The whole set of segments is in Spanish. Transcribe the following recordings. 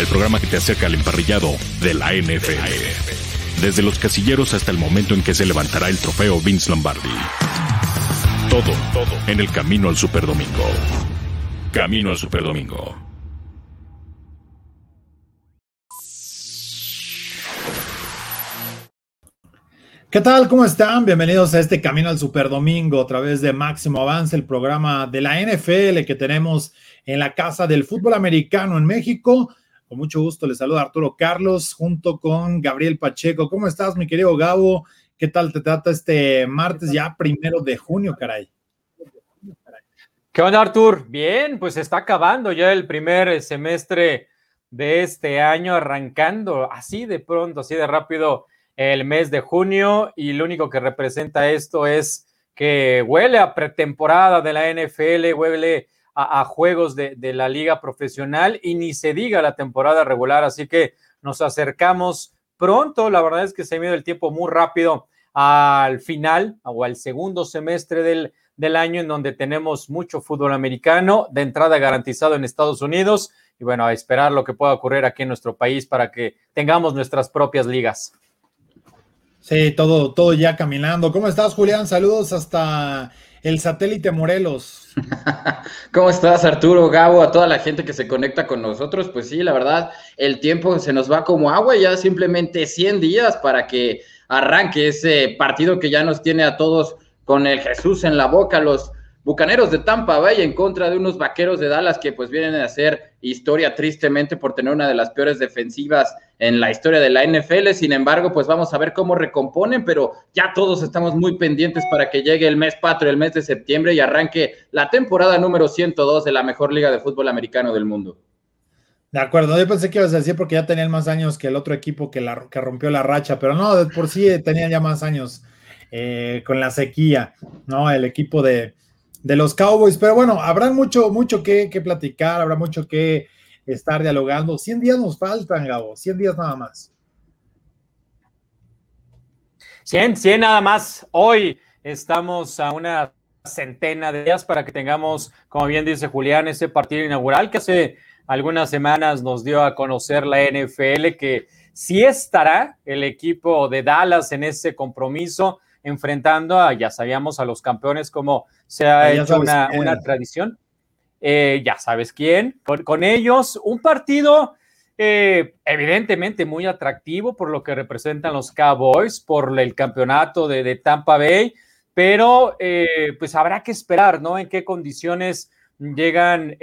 el programa que te acerca al emparrillado de la NFL. Desde los casilleros hasta el momento en que se levantará el trofeo Vince Lombardi. Todo, todo en el camino al Superdomingo. Camino al Superdomingo. ¿Qué tal? ¿Cómo están? Bienvenidos a este Camino al Superdomingo a través de Máximo Avance, el programa de la NFL que tenemos en la Casa del Fútbol Americano en México. Con mucho gusto les saluda Arturo Carlos junto con Gabriel Pacheco. ¿Cómo estás, mi querido Gabo? ¿Qué tal te trata este martes ya primero de junio, caray? ¿Qué onda, Artur? Bien, pues está acabando ya el primer semestre de este año, arrancando así de pronto, así de rápido el mes de junio y lo único que representa esto es que huele a pretemporada de la NFL, huele a, juegos de, de, la liga profesional y ni se diga la temporada regular, así que nos acercamos pronto, la verdad es que se ha ido el tiempo muy rápido al final o al segundo semestre del, del año en donde tenemos mucho fútbol americano de entrada garantizado en Estados Unidos y bueno, a esperar lo que pueda ocurrir aquí en nuestro país para que tengamos nuestras propias ligas. Sí, todo, todo ya caminando. ¿Cómo estás, Julián? Saludos hasta el satélite Morelos. ¿Cómo estás, Arturo, Gabo, a toda la gente que se conecta con nosotros? Pues sí, la verdad, el tiempo se nos va como agua, ya simplemente 100 días para que arranque ese partido que ya nos tiene a todos con el Jesús en la boca, los Bucaneros de Tampa Bay en contra de unos Vaqueros de Dallas que pues vienen a hacer historia tristemente por tener una de las peores defensivas en la historia de la NFL. Sin embargo, pues vamos a ver cómo recomponen, pero ya todos estamos muy pendientes para que llegue el mes patrio, el mes de septiembre y arranque la temporada número 102 de la mejor liga de fútbol americano del mundo. De acuerdo, yo pensé que ibas a decir porque ya tenían más años que el otro equipo que, que rompió la racha, pero no, de por sí tenían ya más años eh, con la sequía, ¿no? El equipo de, de los Cowboys. Pero bueno, habrá mucho, mucho que, platicar, habrá mucho que estar dialogando. 100 días nos faltan, Gabo, 100 días nada más. 100, 100 nada más. Hoy estamos a una centena de días para que tengamos, como bien dice Julián, ese partido inaugural que hace algunas semanas nos dio a conocer la NFL, que sí estará el equipo de Dallas en ese compromiso enfrentando a, ya sabíamos, a los campeones como se ha ah, hecho una, tradición. Eh, ya sabes quién, con, ellos, un partido eh, evidentemente muy atractivo por lo que representan los Cowboys, por el campeonato de, Tampa Bay, pero eh, pues habrá que esperar, ¿no? En qué condiciones llegan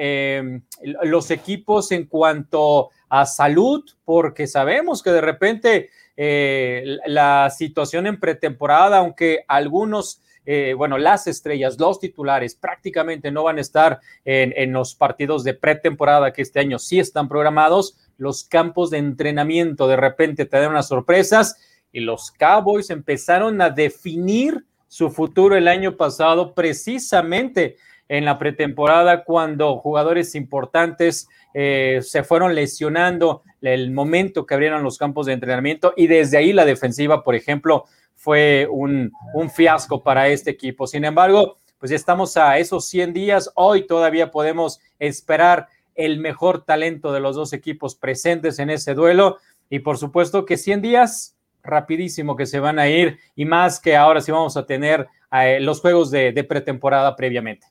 los equipos en cuanto a salud, porque sabemos que de repente eh, la situación en pretemporada, aunque algunos, eh, bueno, las estrellas, los titulares prácticamente no van a estar en, los partidos de pretemporada que este año sí están programados, los campos de entrenamiento de repente te dan unas sorpresas y los Cowboys empezaron a definir su futuro el año pasado precisamente en la pretemporada cuando jugadores importantes eh, se fueron lesionando el momento que abrieron los campos de entrenamiento y desde ahí la defensiva, por ejemplo, fue un, un fiasco para este equipo. Sin embargo, pues ya estamos a esos 100 días. Hoy todavía podemos esperar el mejor talento de los dos equipos presentes en ese duelo. Y por supuesto que 100 días rapidísimo que se van a ir y más que ahora sí vamos a tener eh, los juegos de pretemporada previamente.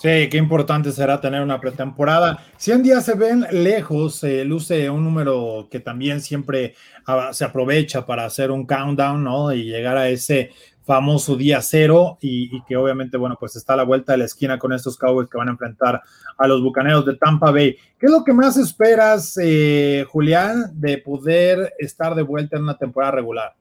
Sí, qué importante será tener una pretemporada. 100 días se ven lejos, se luce un número que también siempre ah, se aprovecha para hacer un countdown, ¿no? Y llegar a ese famoso día cero y, que obviamente, bueno, pues está a la vuelta de la esquina con estos Cowboys que van a enfrentar a los Bucaneros de Tampa Bay. ¿Qué es lo que más esperas, eh, Julián, de poder estar de vuelta en una temporada regular?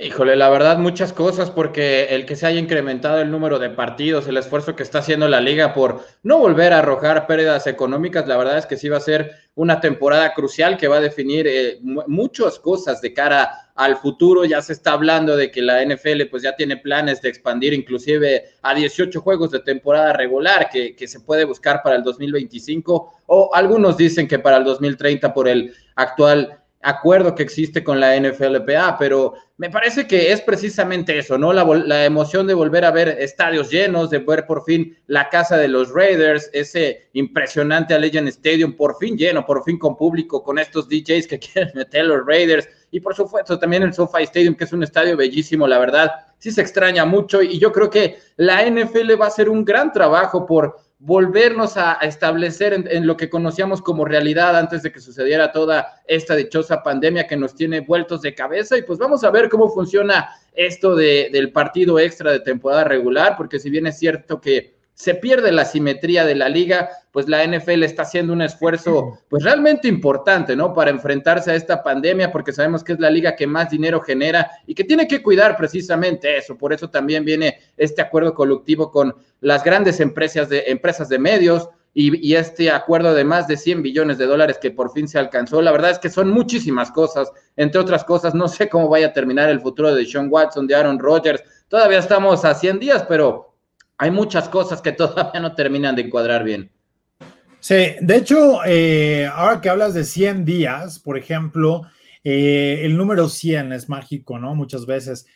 Híjole, la verdad muchas cosas porque el que se haya incrementado el número de partidos, el esfuerzo que está haciendo la liga por no volver a arrojar pérdidas económicas, la verdad es que sí va a ser una temporada crucial que va a definir eh, muchas cosas de cara al futuro. Ya se está hablando de que la NFL pues ya tiene planes de expandir inclusive a 18 juegos de temporada regular que, que se puede buscar para el 2025 o algunos dicen que para el 2030 por el actual acuerdo que existe con la NFLPA, pero me parece que es precisamente eso, ¿no? La, emoción de volver a ver estadios llenos, de ver por fin la casa de los Raiders, ese impresionante Allegiant Stadium por fin lleno, por fin con público, con estos DJs que quieren meter los Raiders, y por supuesto también el SoFi Stadium, que es un estadio bellísimo, la verdad, sí se extraña mucho, y yo creo que la NFL va a hacer un gran trabajo por volvernos a, establecer en, lo que conocíamos como realidad antes de que sucediera toda esta dichosa pandemia que nos tiene vueltos de cabeza. Y pues vamos a ver cómo funciona esto del partido extra de temporada regular, porque si bien es cierto que se pierde la simetría de la liga, pues la NFL está haciendo un esfuerzo pues realmente importante, ¿no? Para enfrentarse a esta pandemia, porque sabemos que es la liga que más dinero genera y que tiene que cuidar precisamente eso. Por eso también viene este acuerdo colectivo con las grandes empresas de, empresas de medios y, y este acuerdo de más de 100 billones de dólares que por fin se alcanzó. La verdad es que son muchísimas cosas, entre otras cosas, no sé cómo vaya a terminar el futuro de Sean Watson, de Aaron Rodgers. Todavía estamos a 100 días, pero hay muchas cosas que todavía no terminan de encuadrar bien. Sí, de hecho, eh, ahora que hablas de 100 días, por ejemplo, eh, el número 100 es mágico, ¿no? Muchas veces.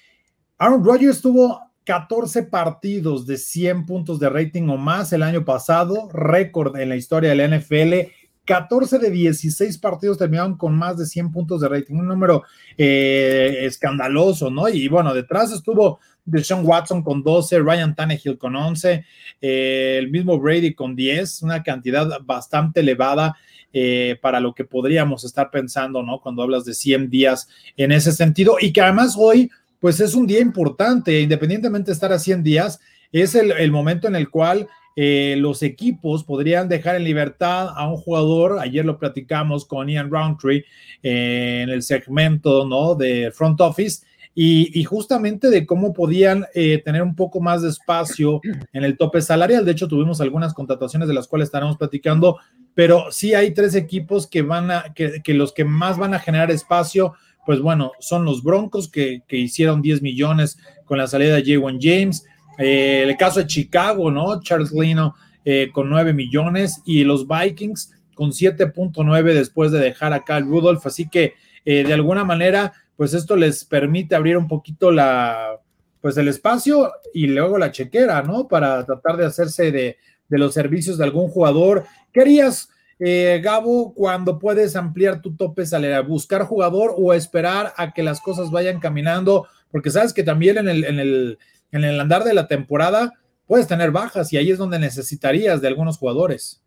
Aaron Rodgers tuvo 14 partidos de 100 puntos de rating o más el año pasado, récord en la historia de la NFL. 14 de 16 partidos terminaron con más de 100 puntos de rating, un número eh, escandaloso, ¿no? Y bueno, detrás estuvo de Sean Watson con 12, Ryan Tannehill con 11, eh, el mismo Brady con 10, una cantidad bastante elevada eh, para lo que podríamos estar pensando, ¿no? Cuando hablas de 100 días en ese sentido y que además hoy, pues es un día importante, independientemente de estar a 100 días, es el, momento en el cual eh, los equipos podrían dejar en libertad a un jugador. Ayer lo platicamos con Ian Roundtree en el segmento ¿no? de Front Office y, justamente de cómo podían eh, tener un poco más de espacio en el tope salarial. De hecho, tuvimos algunas contrataciones de las cuales estaremos platicando, pero sí hay tres equipos que van a, que, los que más van a generar espacio, pues bueno, son los Broncos que, hicieron 10 millones con la salida de J1 James. Eh, el caso de Chicago, ¿no? Charles Lino eh, con 9 millones y los Vikings con 7.9 después de dejar a Kyle Rudolph. Así que de alguna manera pues esto les permite abrir un poquito la, pues el espacio y luego la chequera, ¿no? Para tratar de hacerse de, los servicios de algún jugador. ¿Qué harías, eh, Gabo, cuando puedes ampliar tu tope salarial? ¿Buscar jugador o esperar a que las cosas vayan caminando? Porque sabes que también en el, en el, en el andar de la temporada puedes tener bajas y ahí es donde necesitarías de algunos jugadores.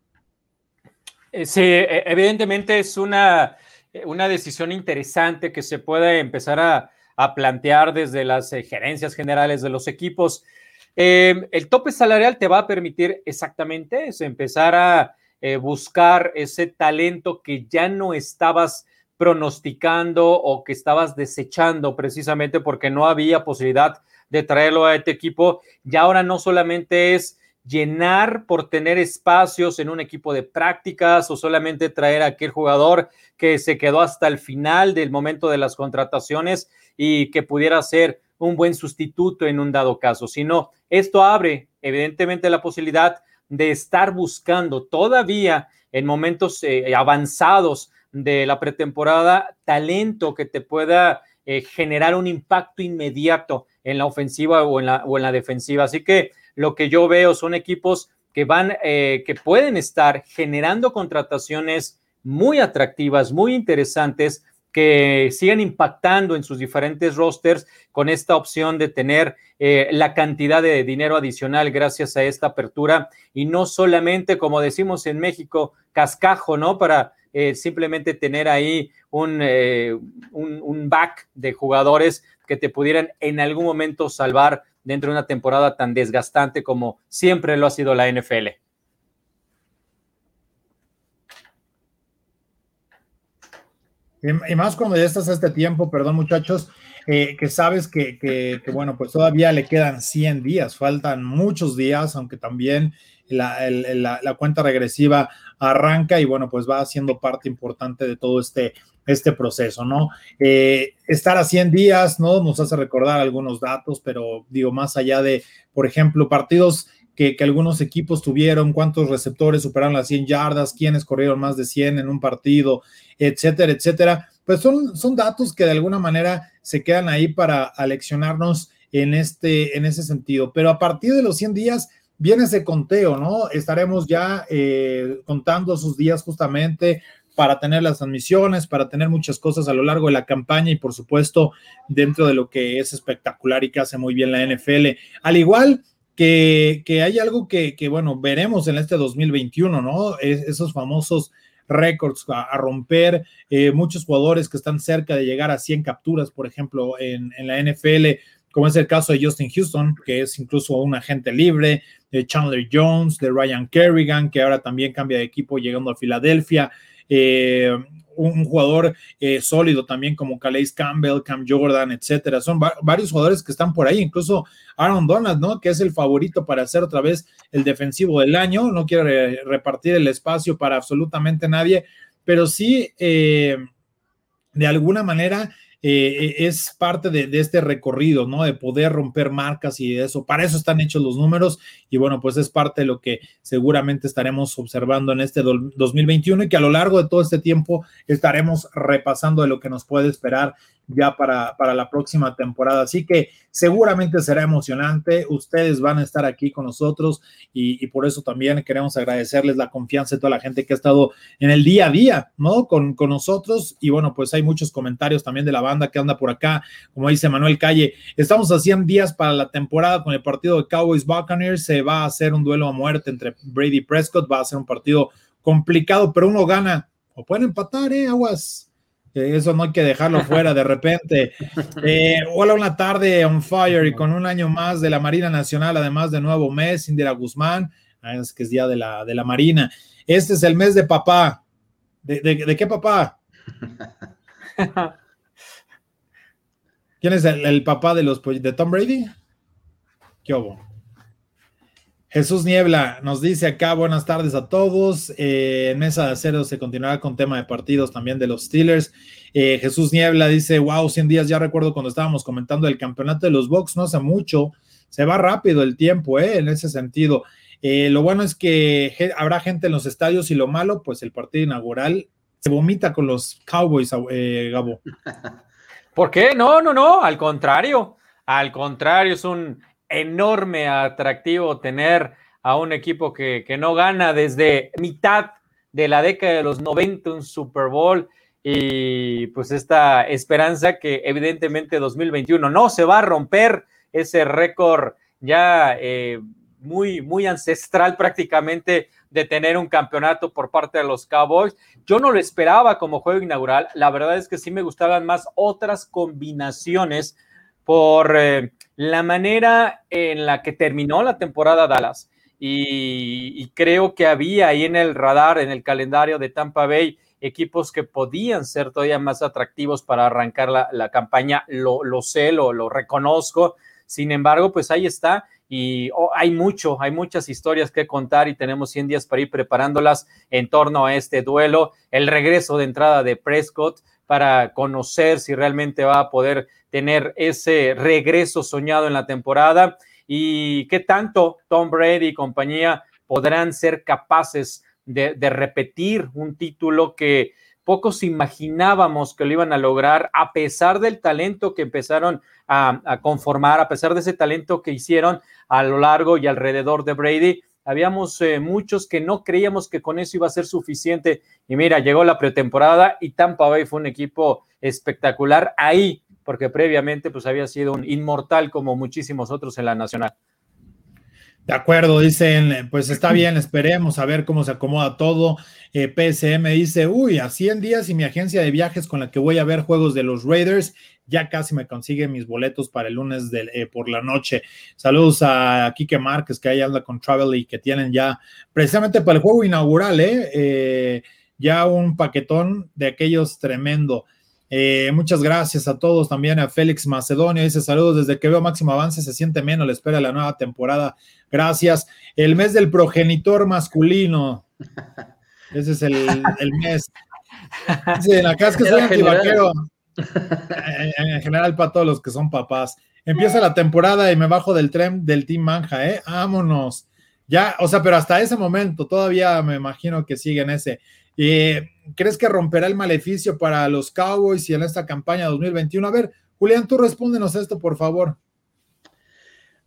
Eh, sí, e, evidentemente es una una decisión interesante que se puede empezar a, plantear desde las eh, gerencias generales de los equipos. Em, el tope salarial te va a permitir exactamente empezar a eh, buscar ese talento que ya no estabas pronosticando o que estabas desechando precisamente porque no había posibilidad de traerlo a este equipo. Y ahora no solamente es llenar por tener espacios en un equipo de prácticas o solamente traer a aquel jugador que se quedó hasta el final del momento de las contrataciones y que pudiera ser un buen sustituto en un dado caso, sino esto abre evidentemente la posibilidad de estar buscando todavía en momentos eh, avanzados de la pretemporada talento que te pueda eh, generar un impacto inmediato en la ofensiva o en la, o en la defensiva. Así que lo que yo veo son equipos que van, eh, que pueden estar generando contrataciones muy atractivas, muy interesantes, que sigan impactando en sus diferentes rosters con esta opción de tener eh, la cantidad de dinero adicional gracias a esta apertura y no solamente, como decimos en México, cascajo, ¿no? Para eh, simplemente tener ahí un, un, un back de jugadores que te pudieran en algún momento salvar dentro de una temporada tan desgastante como siempre lo ha sido la NFL. Y más cuando ya estás a este tiempo, perdón muchachos, eh, que sabes que, bueno, pues todavía le quedan 100 días, faltan muchos días, aunque también la, cuenta regresiva arranca y bueno, pues va siendo parte importante de todo este, este proceso, ¿no? Eh, estar a 100 días, ¿no? Nos hace recordar algunos datos, pero digo, más allá de, por ejemplo, partidos que, algunos equipos tuvieron, cuántos receptores superaron las 100 yardas, quiénes corrieron más de 100 en un partido, etcétera, etcétera. pues son, son datos que de alguna manera se quedan ahí para aleccionarnos en, este, en ese sentido. Pero a partir de los 100 días viene ese conteo, ¿no? Estaremos ya eh, contando sus días justamente para tener las transmisiones, para tener muchas cosas a lo largo de la campaña y por supuesto dentro de lo que es espectacular y que hace muy bien la NFL. Al igual que, hay algo que, bueno, veremos en este 2021, ¿no? esos famosos récords a, romper, eh, muchos jugadores que están cerca de llegar a 100 capturas, por ejemplo, en, en la NFL, como es el caso de Justin Houston, que es incluso un agente libre, de Chandler Jones, de Ryan Kerrigan, que ahora también cambia de equipo llegando a Filadelfia. Eh, un, jugador eh, sólido también como Calais Campbell, Cam Jordan, etcétera. Son varios jugadores que están por ahí, incluso Aaron Donald, ¿no? Que es el favorito para hacer otra vez el defensivo del año. No quiere repartir el espacio para absolutamente nadie, pero sí, eh, de alguna manera, eh, es parte de, este recorrido, ¿no? De poder romper marcas y eso. Para eso están hechos los números y bueno, pues es parte de lo que seguramente estaremos observando en este 2021 y que a lo largo de todo este tiempo estaremos repasando de lo que nos puede esperar ya para, para la próxima temporada. Así que seguramente será emocionante. Ustedes van a estar aquí con nosotros y, por eso también queremos agradecerles la confianza de toda la gente que ha estado en el día a día, ¿no? Con, con nosotros. Y bueno, pues hay muchos comentarios también de la banda que anda por acá. Como dice Manuel Calle, estamos a 100 días para la temporada con el partido de Cowboys Buccaneers. Se va a hacer un duelo a muerte entre Brady y Prescott. Va a ser un partido complicado, pero uno gana. O pueden empatar, ¿eh? Aguas eso no hay que dejarlo fuera de repente. Eh, hola, una tarde on fire y con un año más de la Marina Nacional, además de nuevo mes, Indira Guzmán, ah, es que es día de la, de la Marina. Este es el mes de papá. ¿De, qué papá? ¿Quién es el, papá de los de Tom Brady? ¿Qué hubo? Jesús Niebla nos dice acá, buenas tardes a todos. Eh, en Mesa de Acero se continuará con tema de partidos también de los Steelers. Eh, Jesús Niebla dice, wow, 100 días, ya recuerdo cuando estábamos comentando el campeonato de los Bucks, no hace mucho, se va rápido el tiempo, eh, en ese sentido. Eh, lo bueno es que habrá gente en los estadios y lo malo, pues el partido inaugural se vomita con los Cowboys, Gabo. ¿Por qué? No, no, no, al contrario, al contrario, es un enorme atractivo tener a un equipo que, no gana desde mitad de la década de los 90 un Super Bowl y pues esta esperanza que evidentemente 2021 no se va a romper ese récord ya eh, muy, muy ancestral prácticamente de tener un campeonato por parte de los Cowboys. Yo no lo esperaba como juego inaugural. La verdad es que sí me gustaban más otras combinaciones por eh, la manera en la que terminó la temporada Dallas. Y, creo que había ahí en el radar, en el calendario de Tampa Bay, equipos que podían ser todavía más atractivos para arrancar la, campaña. Lo, sé, lo, reconozco. Sin embargo, pues ahí está. Y oh, hay mucho, hay muchas historias que contar y tenemos 100 días para ir preparándolas en torno a este duelo. El regreso de entrada de Prescott para conocer si realmente va a poder tener ese regreso soñado en la temporada y qué tanto Tom Brady y compañía podrán ser capaces de, repetir un título que pocos imaginábamos que lo iban a lograr a pesar del talento que empezaron a, conformar, a pesar de ese talento que hicieron a lo largo y alrededor de Brady. Habíamos eh, muchos que no creíamos que con eso iba a ser suficiente. Y mira, llegó la pretemporada y Tampa Bay fue un equipo espectacular ahí porque previamente pues había sido un inmortal como muchísimos otros en la nacional. De acuerdo, dicen, pues está bien, esperemos a ver cómo se acomoda todo. Eh, PSM dice, uy, a 100 días y mi agencia de viajes con la que voy a ver juegos de los Raiders, ya casi me consigue mis boletos para el lunes de, eh, por la noche. Saludos a Kike Márquez, que ahí anda con Travel y que tienen ya, precisamente para el juego inaugural, ¿eh? eh ya un paquetón de aquellos tremendo. Eh, muchas gracias a todos, también a Félix Macedonio, dice saludos desde que veo máximo avance, se siente menos, le espera la nueva temporada. Gracias. El mes del progenitor masculino. Ese es el, mes. Dicen acá es que soy antivaquero. En, general, para todos los que son papás. Empieza la temporada y me bajo del tren del Team Manja, ¿eh? Vámonos. Ya, o sea, pero hasta ese momento todavía me imagino que siguen ese. Eh, ¿Crees que romperá el maleficio para los Cowboys y en esta campaña 2021? A ver, Julián, tú respóndenos esto, por favor.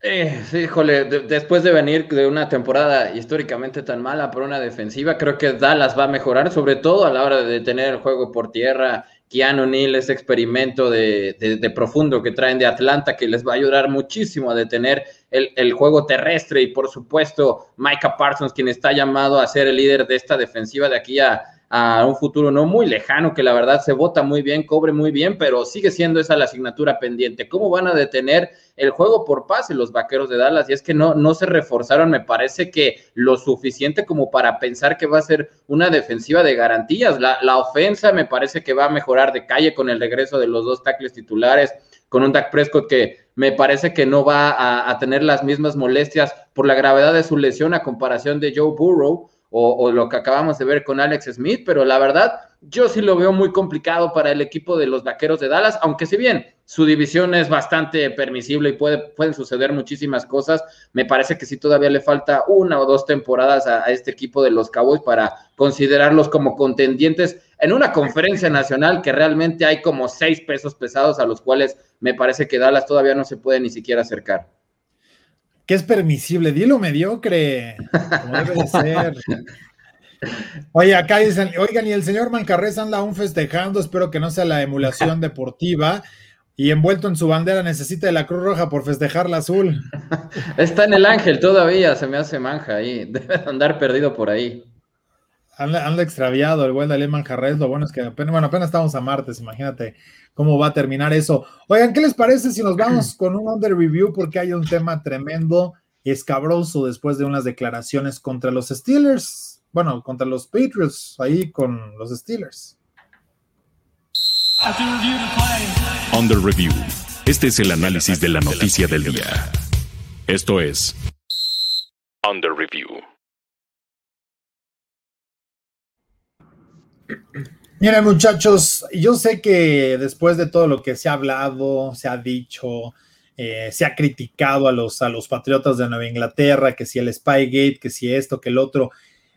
Eh, sí, híjole, después de venir de una temporada históricamente tan mala por una defensiva, creo que Dallas va a mejorar, sobre todo a la hora de tener el juego por tierra. Keanu Neal, ese experimento de, profundo que traen de Atlanta, que les va a ayudar muchísimo a detener el, juego terrestre. Y por supuesto, Micah Parsons, quien está llamado a ser el líder de esta defensiva de aquí a, a un futuro no muy lejano, que la verdad se vota muy bien, cobre muy bien, pero sigue siendo esa la asignatura pendiente. ¿Cómo van a detener el juego por pase los vaqueros de Dallas? Y es que no, no se reforzaron, me parece que lo suficiente como para pensar que va a ser una defensiva de garantías. La, la ofensa me parece que va a mejorar de calle con el regreso de los dos tackles titulares, con un Dak Prescott que me parece que no va a, a tener las mismas molestias por la gravedad de su lesión a comparación de Joe Burrow o, lo que acabamos de ver con Alex Smith, pero la verdad, yo sí lo veo muy complicado para el equipo de los Vaqueros de Dallas, aunque si bien su división es bastante permisible y puede, pueden suceder muchísimas cosas, me parece que sí todavía le falta una o dos temporadas a, este equipo de los Cowboys para considerarlos como contendientes en una conferencia nacional que realmente hay como seis pesos pesados a los cuales me parece que Dallas todavía no se puede ni siquiera acercar que es permisible, dilo mediocre, como debe de ser. Oye, acá dicen, oigan, y el señor Mancarrés anda aún festejando, espero que no sea la emulación deportiva, y envuelto en su bandera necesita de la Cruz Roja por festejar la azul. Está en el ángel todavía, se me hace manja ahí, debe andar perdido por ahí. Anda, extraviado el buen Dalí Manjarres. Lo bueno es que apenas, bueno, apenas estamos a martes, imagínate cómo va a terminar eso. Oigan, ¿qué les parece si nos vamos con un under review? Porque hay un tema tremendo, escabroso después de unas declaraciones contra los Steelers. Bueno, contra los Patriots, ahí con los Steelers. Under review. Este es el análisis de la noticia del día. Esto es Under review. Miren, muchachos, yo sé que después de todo lo que se ha hablado, se ha dicho, eh, se ha criticado a los, a los patriotas de Nueva Inglaterra, que si el Spygate, que si esto, que el otro,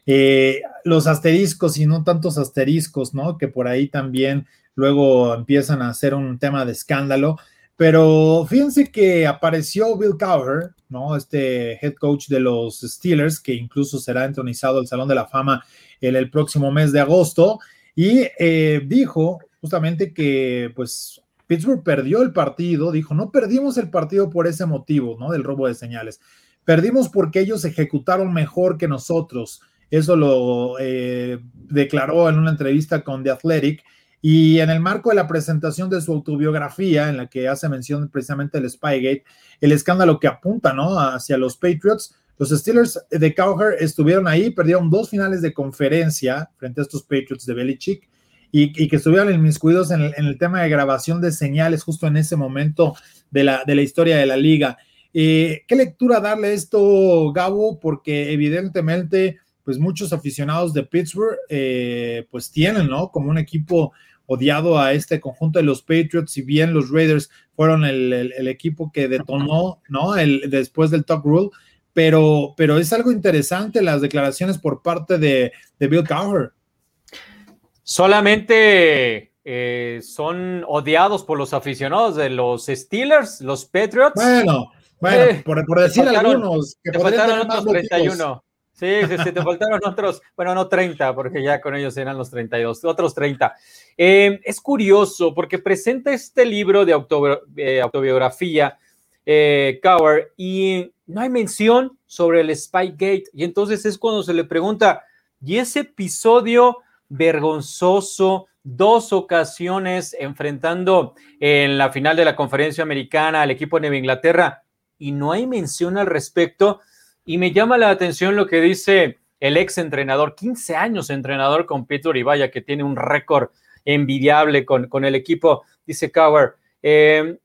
eh, los asteriscos y no tantos asteriscos, ¿no? Que por ahí también luego empiezan a hacer un tema de escándalo. Pero fíjense que apareció Bill Cowher, ¿no? Este head coach de los Steelers, que incluso será entronizado al Salón de la Fama el, el próximo mes de agosto, y eh, dijo justamente que pues Pittsburgh perdió el partido, dijo, no perdimos el partido por ese motivo, ¿no? Del robo de señales. Perdimos porque ellos ejecutaron mejor que nosotros. Eso lo eh, declaró en una entrevista con The Athletic. Y en el marco de la presentación de su autobiografía, en la que hace mención precisamente del Spygate, el escándalo que apunta ¿no? hacia los Patriots, los Steelers de Cowher estuvieron ahí, perdieron dos finales de conferencia frente a estos Patriots de Belichick y, que estuvieron inmiscuidos en el, en el, tema de grabación de señales justo en ese momento de la, historia de la liga. Eh, ¿Qué lectura darle esto, Gabo? Porque evidentemente, pues muchos aficionados de Pittsburgh, eh, pues tienen, ¿no? Como un equipo odiado a este conjunto de los Patriots, si bien los Raiders fueron el, el equipo que detonó, ¿no? El, después del Top Rule, pero, pero es algo interesante las declaraciones por parte de, Bill Cowher. Solamente eh, son odiados por los aficionados de los Steelers, los Patriots. Bueno, bueno, eh, por, decir algunos que te faltaron otros 31. Sí, sí, sí, te faltaron otros, bueno, no 30, porque ya con ellos eran los 32, otros 30. Eh, es curioso porque presenta este libro de autobiografía, Cowher, y no hay mención sobre el Spygate. Y entonces es cuando se le pregunta, ¿y ese episodio vergonzoso, dos ocasiones enfrentando en la final de la conferencia americana al equipo de Inglaterra? Y no hay mención al respecto. Y me llama la atención lo que dice el ex entrenador, 15 años entrenador con Peter y vaya que tiene un récord envidiable con, con el equipo, dice Cower. Eh,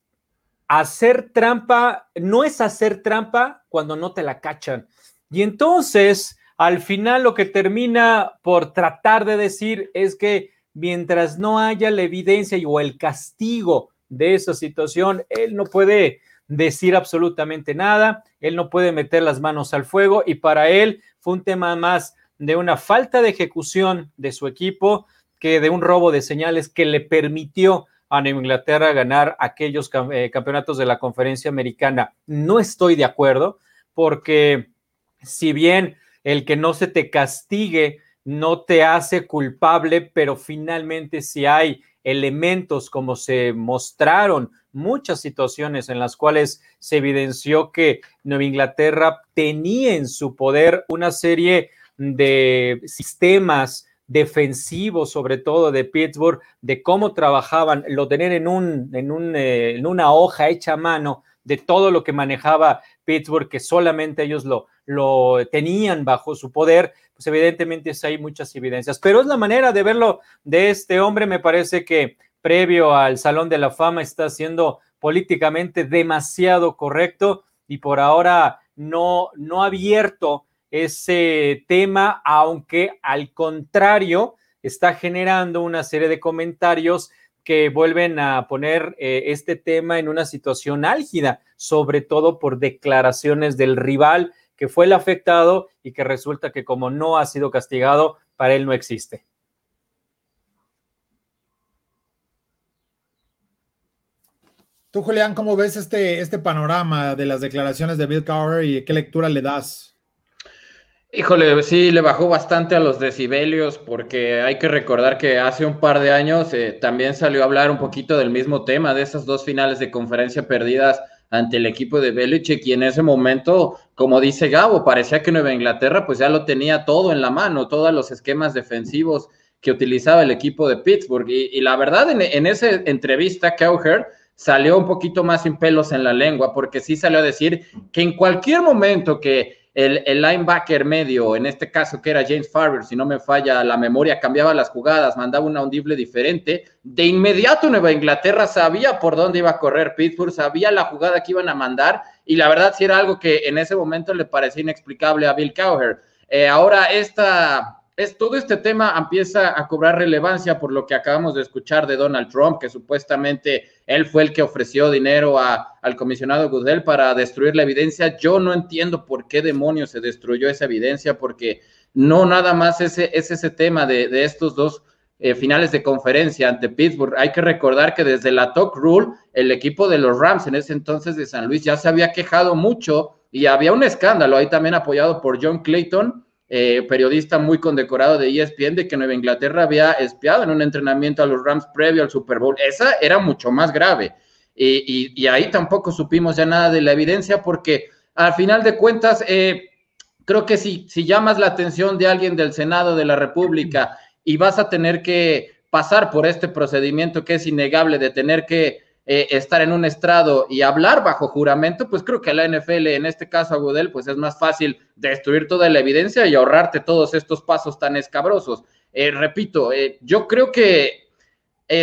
hacer trampa no es hacer trampa cuando no te la cachan. Y entonces, al final lo que termina por tratar de decir es que mientras no haya la evidencia o el castigo de esa situación, él no puede decir absolutamente nada, él no puede meter las manos al fuego y para él fue un tema más de una falta de ejecución de su equipo que de un robo de señales que le permitió a Inglaterra ganar aquellos eh, campeonatos de la conferencia americana. No estoy de acuerdo porque si bien el que no se te castigue no te hace culpable, pero finalmente si hay elementos como se mostraron muchas situaciones en las cuales se evidenció que Nueva Inglaterra tenía en su poder una serie de sistemas defensivos, sobre todo de Pittsburgh, de cómo trabajaban, lo tener en, un, en, un, eh, en una hoja hecha a mano de todo lo que manejaba Pittsburgh, que solamente ellos lo, lo tenían bajo su poder, pues evidentemente hay muchas evidencias. Pero es la manera de verlo de este hombre, me parece que previo al Salón de la Fama está siendo políticamente demasiado correcto y por ahora no, no abierto ese tema, aunque al contrario está generando una serie de comentarios que vuelven a poner eh, este tema en una situación álgida, sobre todo por declaraciones del rival que fue el afectado y que resulta que como no ha sido castigado, para él no existe. Tú, Julián, ¿cómo ves este, este panorama de las declaraciones de Bill Cowher y qué lectura le das? Híjole, sí, le bajó bastante a los decibelios porque hay que recordar que hace un par de años eh, también salió a hablar un poquito del mismo tema, de esas dos finales de conferencia perdidas ante el equipo de Belichick y en ese momento, como dice Gabo, parecía que Nueva Inglaterra pues ya lo tenía todo en la mano, todos los esquemas defensivos que utilizaba el equipo de Pittsburgh y, la verdad en, en esa entrevista Cowher salió un poquito más sin pelos en la lengua, porque sí salió a decir que en cualquier momento que el, linebacker medio, en este caso que era James Farber, si no me falla la memoria, cambiaba las jugadas, mandaba una audible diferente, de inmediato Nueva Inglaterra sabía por dónde iba a correr Pittsburgh, sabía la jugada que iban a mandar, y la verdad sí era algo que en ese momento le parecía inexplicable a Bill Cowher. Eh, ahora esta es, todo este tema empieza a cobrar relevancia por lo que acabamos de escuchar de Donald Trump, que supuestamente él fue el que ofreció dinero al comisionado Goodell para destruir la evidencia. Yo no entiendo por qué demonios se destruyó esa evidencia, porque no nada más ese, es ese tema de, estos dos eh, finales de conferencia ante Pittsburgh. Hay que recordar que desde la Talk Rule, el equipo de los Rams en ese entonces de San Luis ya se había quejado mucho y había un escándalo ahí también apoyado por John Clayton eh, periodista muy condecorado de ESPN, de que Nueva Inglaterra había espiado en un entrenamiento a los Rams previo al Super Bowl. Esa era mucho más grave. Y, ahí tampoco supimos ya nada de la evidencia porque al final de cuentas, eh, creo que si, si llamas la atención de alguien del Senado de la República y vas a tener que pasar por este procedimiento que es innegable de tener que eh, estar en un estrado y hablar bajo juramento, pues creo que a la NFL, en este caso a Goodell, pues es más fácil destruir toda la evidencia y ahorrarte todos estos pasos tan escabrosos. Eh, repito, eh, yo creo que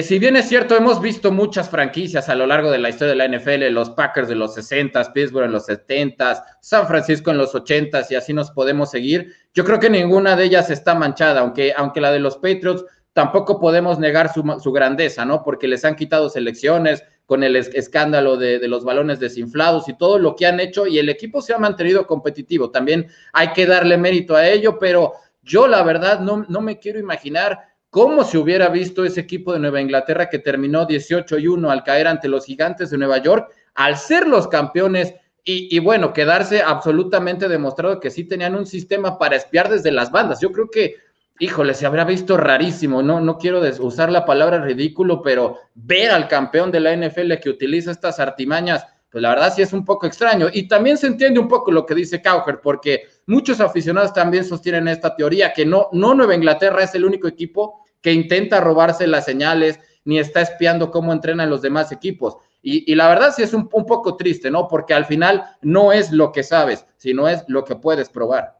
si bien es cierto, hemos visto muchas franquicias a lo largo de la historia de la NFL, los Packers de los 60, Pittsburgh en los 70, San Francisco en los 80 y así nos podemos seguir. Yo creo que ninguna de ellas está manchada, aunque, aunque la de los Patriots tampoco podemos negar su, su grandeza, ¿no? Porque les han quitado selecciones, con el escándalo de, los balones desinflados y todo lo que han hecho y el equipo se ha mantenido competitivo. También hay que darle mérito a ello, pero yo la verdad no, no me quiero imaginar cómo se hubiera visto ese equipo de Nueva Inglaterra que terminó 18 y 1 al caer ante los gigantes de Nueva York, al ser los campeones y, y, bueno, quedarse absolutamente demostrado que sí tenían un sistema para espiar desde las bandas. Yo creo que híjole, se habrá visto rarísimo, no, no quiero usar la palabra ridículo, pero ver al campeón de la NFL que utiliza estas artimañas, pues la verdad sí es un poco extraño. Y también se entiende un poco lo que dice Cowher, porque muchos aficionados también sostienen esta teoría, que no, no Nueva Inglaterra es el único equipo que intenta robarse las señales, ni está espiando cómo entrenan los demás equipos. Y, la verdad sí es un, un poco triste, ¿no? Porque al final no es lo que sabes, sino es lo que puedes probar.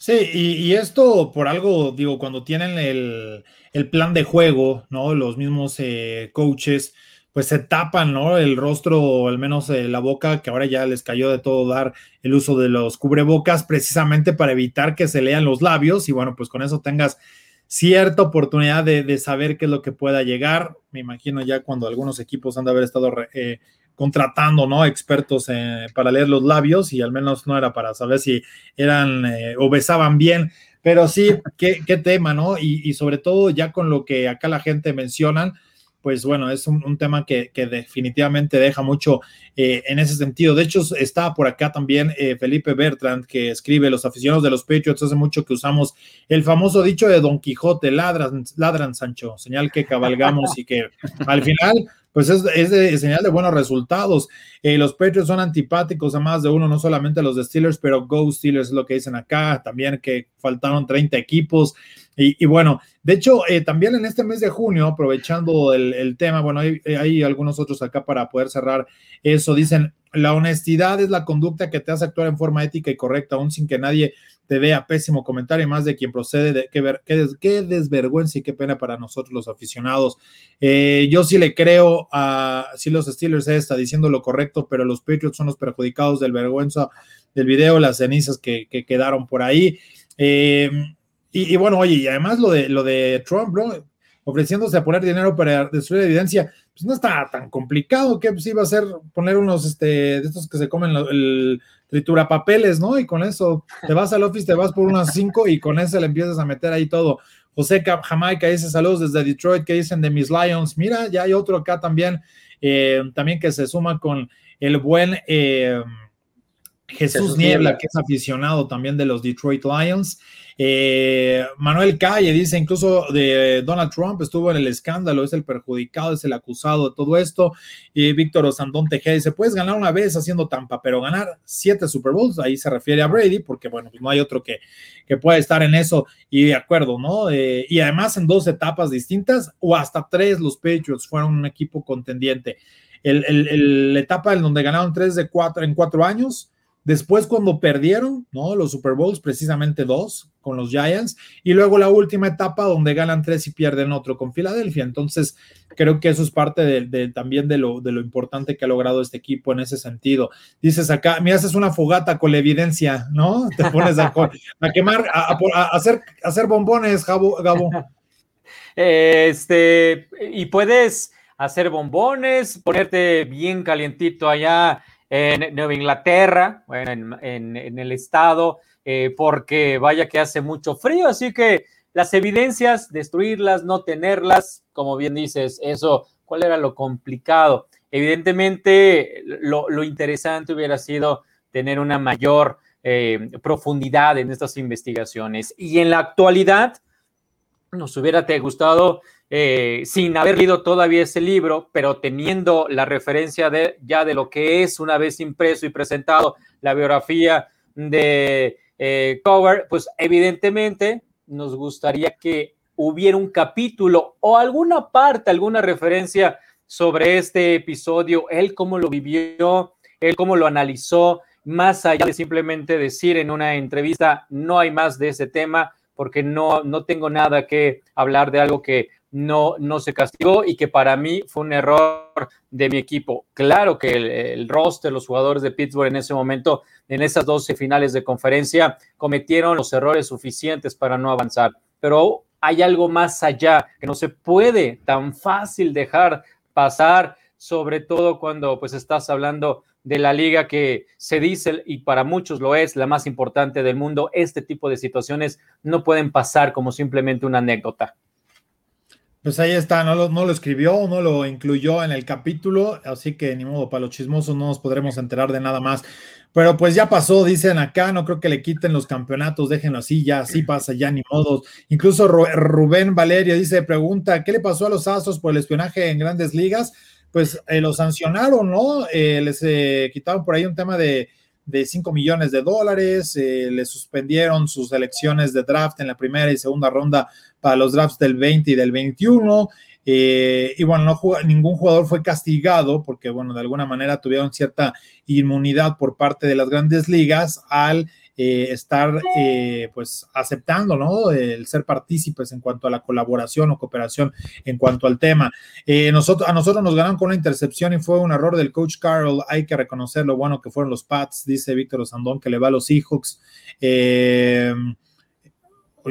Sí, y, esto por algo, digo, cuando tienen el, plan de juego, ¿no? Los mismos eh, coaches, pues se tapan, ¿no? El rostro, al menos eh, la boca, que ahora ya les cayó de todo dar el uso de los cubrebocas, precisamente para evitar que se lean los labios y bueno, pues con eso tengas cierta oportunidad de, saber qué es lo que pueda llegar. Me imagino ya cuando algunos equipos han de haber estado eh, contratando, ¿no? Expertos eh, para leer los labios y al menos no era para saber si eran eh, o besaban bien Pero sí, qué, tema, ¿no? Y, y, sobre todo ya con lo que acá la gente mencionan, pues bueno, es un, tema que, definitivamente deja mucho eh, en ese sentido. De hecho, está por acá también eh, Felipe Bertrand, que escribe, los aficionados de los Patriots hace mucho que usamos el famoso dicho de Don Quijote, ladran, ladran Sancho, señal que cabalgamos y que al final pues es, es señal de buenos resultados. Eh, los Patriots son antipáticos a más de uno, no solamente los de Steelers, pero Go Steelers es lo que dicen acá, también que faltaron 30 equipos. Y, bueno, de hecho, eh, también en este mes de junio, aprovechando el, tema, bueno, hay, hay, algunos otros acá para poder cerrar eso, dicen, la honestidad es la conducta que te hace actuar en forma ética y correcta, aún sin que nadie te vea pésimo comentario, más de quien procede, de qué, qué, desvergüenza y qué pena para nosotros los aficionados. Eh, yo sí le creo a, si los Steelers está diciendo lo correcto, pero los Patriots son los perjudicados del vergüenza del video, las cenizas que, quedaron por ahí. Eh, y, bueno, oye, y además lo de, lo de Trump, ¿no? ofreciéndose a poner dinero para destruir evidencia, pues no está tan complicado, que pues iba a ser poner unos este, de estos que se comen el tritura papeles, ¿no? Y con eso te vas al office, te vas por unas cinco y con eso le empiezas a meter ahí todo. José Jamaica dice saludos desde Detroit, que dicen de mis Lions. Mira, ya hay otro acá también, eh, también que se suma con el buen eh, Jesús, Niebla, que es aficionado también de los Detroit Lions. Eh, Manuel Calle dice incluso de Donald Trump estuvo en el escándalo, es el perjudicado, es el acusado de todo esto. Y Víctor Osandón Tejeda dice, puedes ganar una vez haciendo tampa, pero ganar siete Super Bowls, ahí se refiere a Brady, porque bueno, pues no hay otro que, que pueda estar en eso y de acuerdo, ¿no? Eh, y además en dos etapas distintas o hasta tres los Patriots fueron un equipo contendiente. El, la etapa en donde ganaron tres de cuatro en cuatro años, Después, cuando perdieron, ¿no? Los Super Bowls, precisamente dos con los Giants, y luego la última etapa donde ganan tres y pierden otro con Filadelfia. Entonces, creo que eso es parte de, también de lo, importante que ha logrado este equipo en ese sentido. Dices acá, me haces una fogata con la evidencia, ¿no? Te pones a, quemar, a, hacer, bombones. Gabo. Este, y puedes hacer bombones, ponerte bien calientito allá en Nueva Inglaterra, bueno, en, el estado, eh, porque vaya que hace mucho frío, así que las evidencias, destruirlas, no tenerlas, como bien dices, eso, ¿cuál era lo complicado? Evidentemente, lo, interesante hubiera sido tener una mayor eh, profundidad en estas investigaciones. Y en la actualidad, nos hubiera gustado eh, sin haber leído todavía ese libro, pero teniendo la referencia de, ya de lo que es una vez impreso y presentado la biografía de eh, pues evidentemente nos gustaría que hubiera un capítulo o alguna parte, alguna referencia sobre este episodio, él cómo lo vivió, él cómo lo analizó, más allá de simplemente decir en una entrevista, no hay más de ese tema, porque no, no tengo nada que hablar de algo que no, no se castigó y que para mí fue un error de mi equipo. Claro que el, el, roster, los jugadores de Pittsburgh en ese momento, en esas 12 finales de conferencia, cometieron los errores suficientes para no avanzar, pero hay algo más allá que no se puede tan fácil dejar pasar, sobre todo cuando pues estás hablando de la liga que se dice, y para muchos lo es, la más importante del mundo, este tipo de situaciones no pueden pasar como simplemente una anécdota. Pues ahí está, no lo, escribió, no lo incluyó en el capítulo, así que ni modo, para los chismosos no nos podremos enterar de nada más. Pero pues ya pasó, dicen acá, no creo que le quiten los campeonatos, déjenlo así, ya así pasa, ya ni modo. Incluso Rubén Valerio dice, pregunta, ¿qué le pasó a los Astros por el espionaje en grandes ligas? Pues eh, lo sancionaron, ¿no? Eh, les eh, quitaron por ahí un tema de, de 5 millones de dólares, le suspendieron sus elecciones de draft en la primera y segunda ronda para los drafts del 20 y del 21. Eh, y bueno, no ningún jugador fue castigado porque, bueno, de alguna manera tuvieron cierta inmunidad por parte de las grandes ligas al eh, estar, eh, pues, aceptando, ¿no? El ser partícipes en cuanto a la colaboración o cooperación en cuanto al tema. nosotros, a nosotros nos ganaron con una intercepción y fue un error del coach Carroll. Hay que reconocer lo bueno que fueron los Pats, dice Víctor Osandón, que le va a los Seahawks. Eh,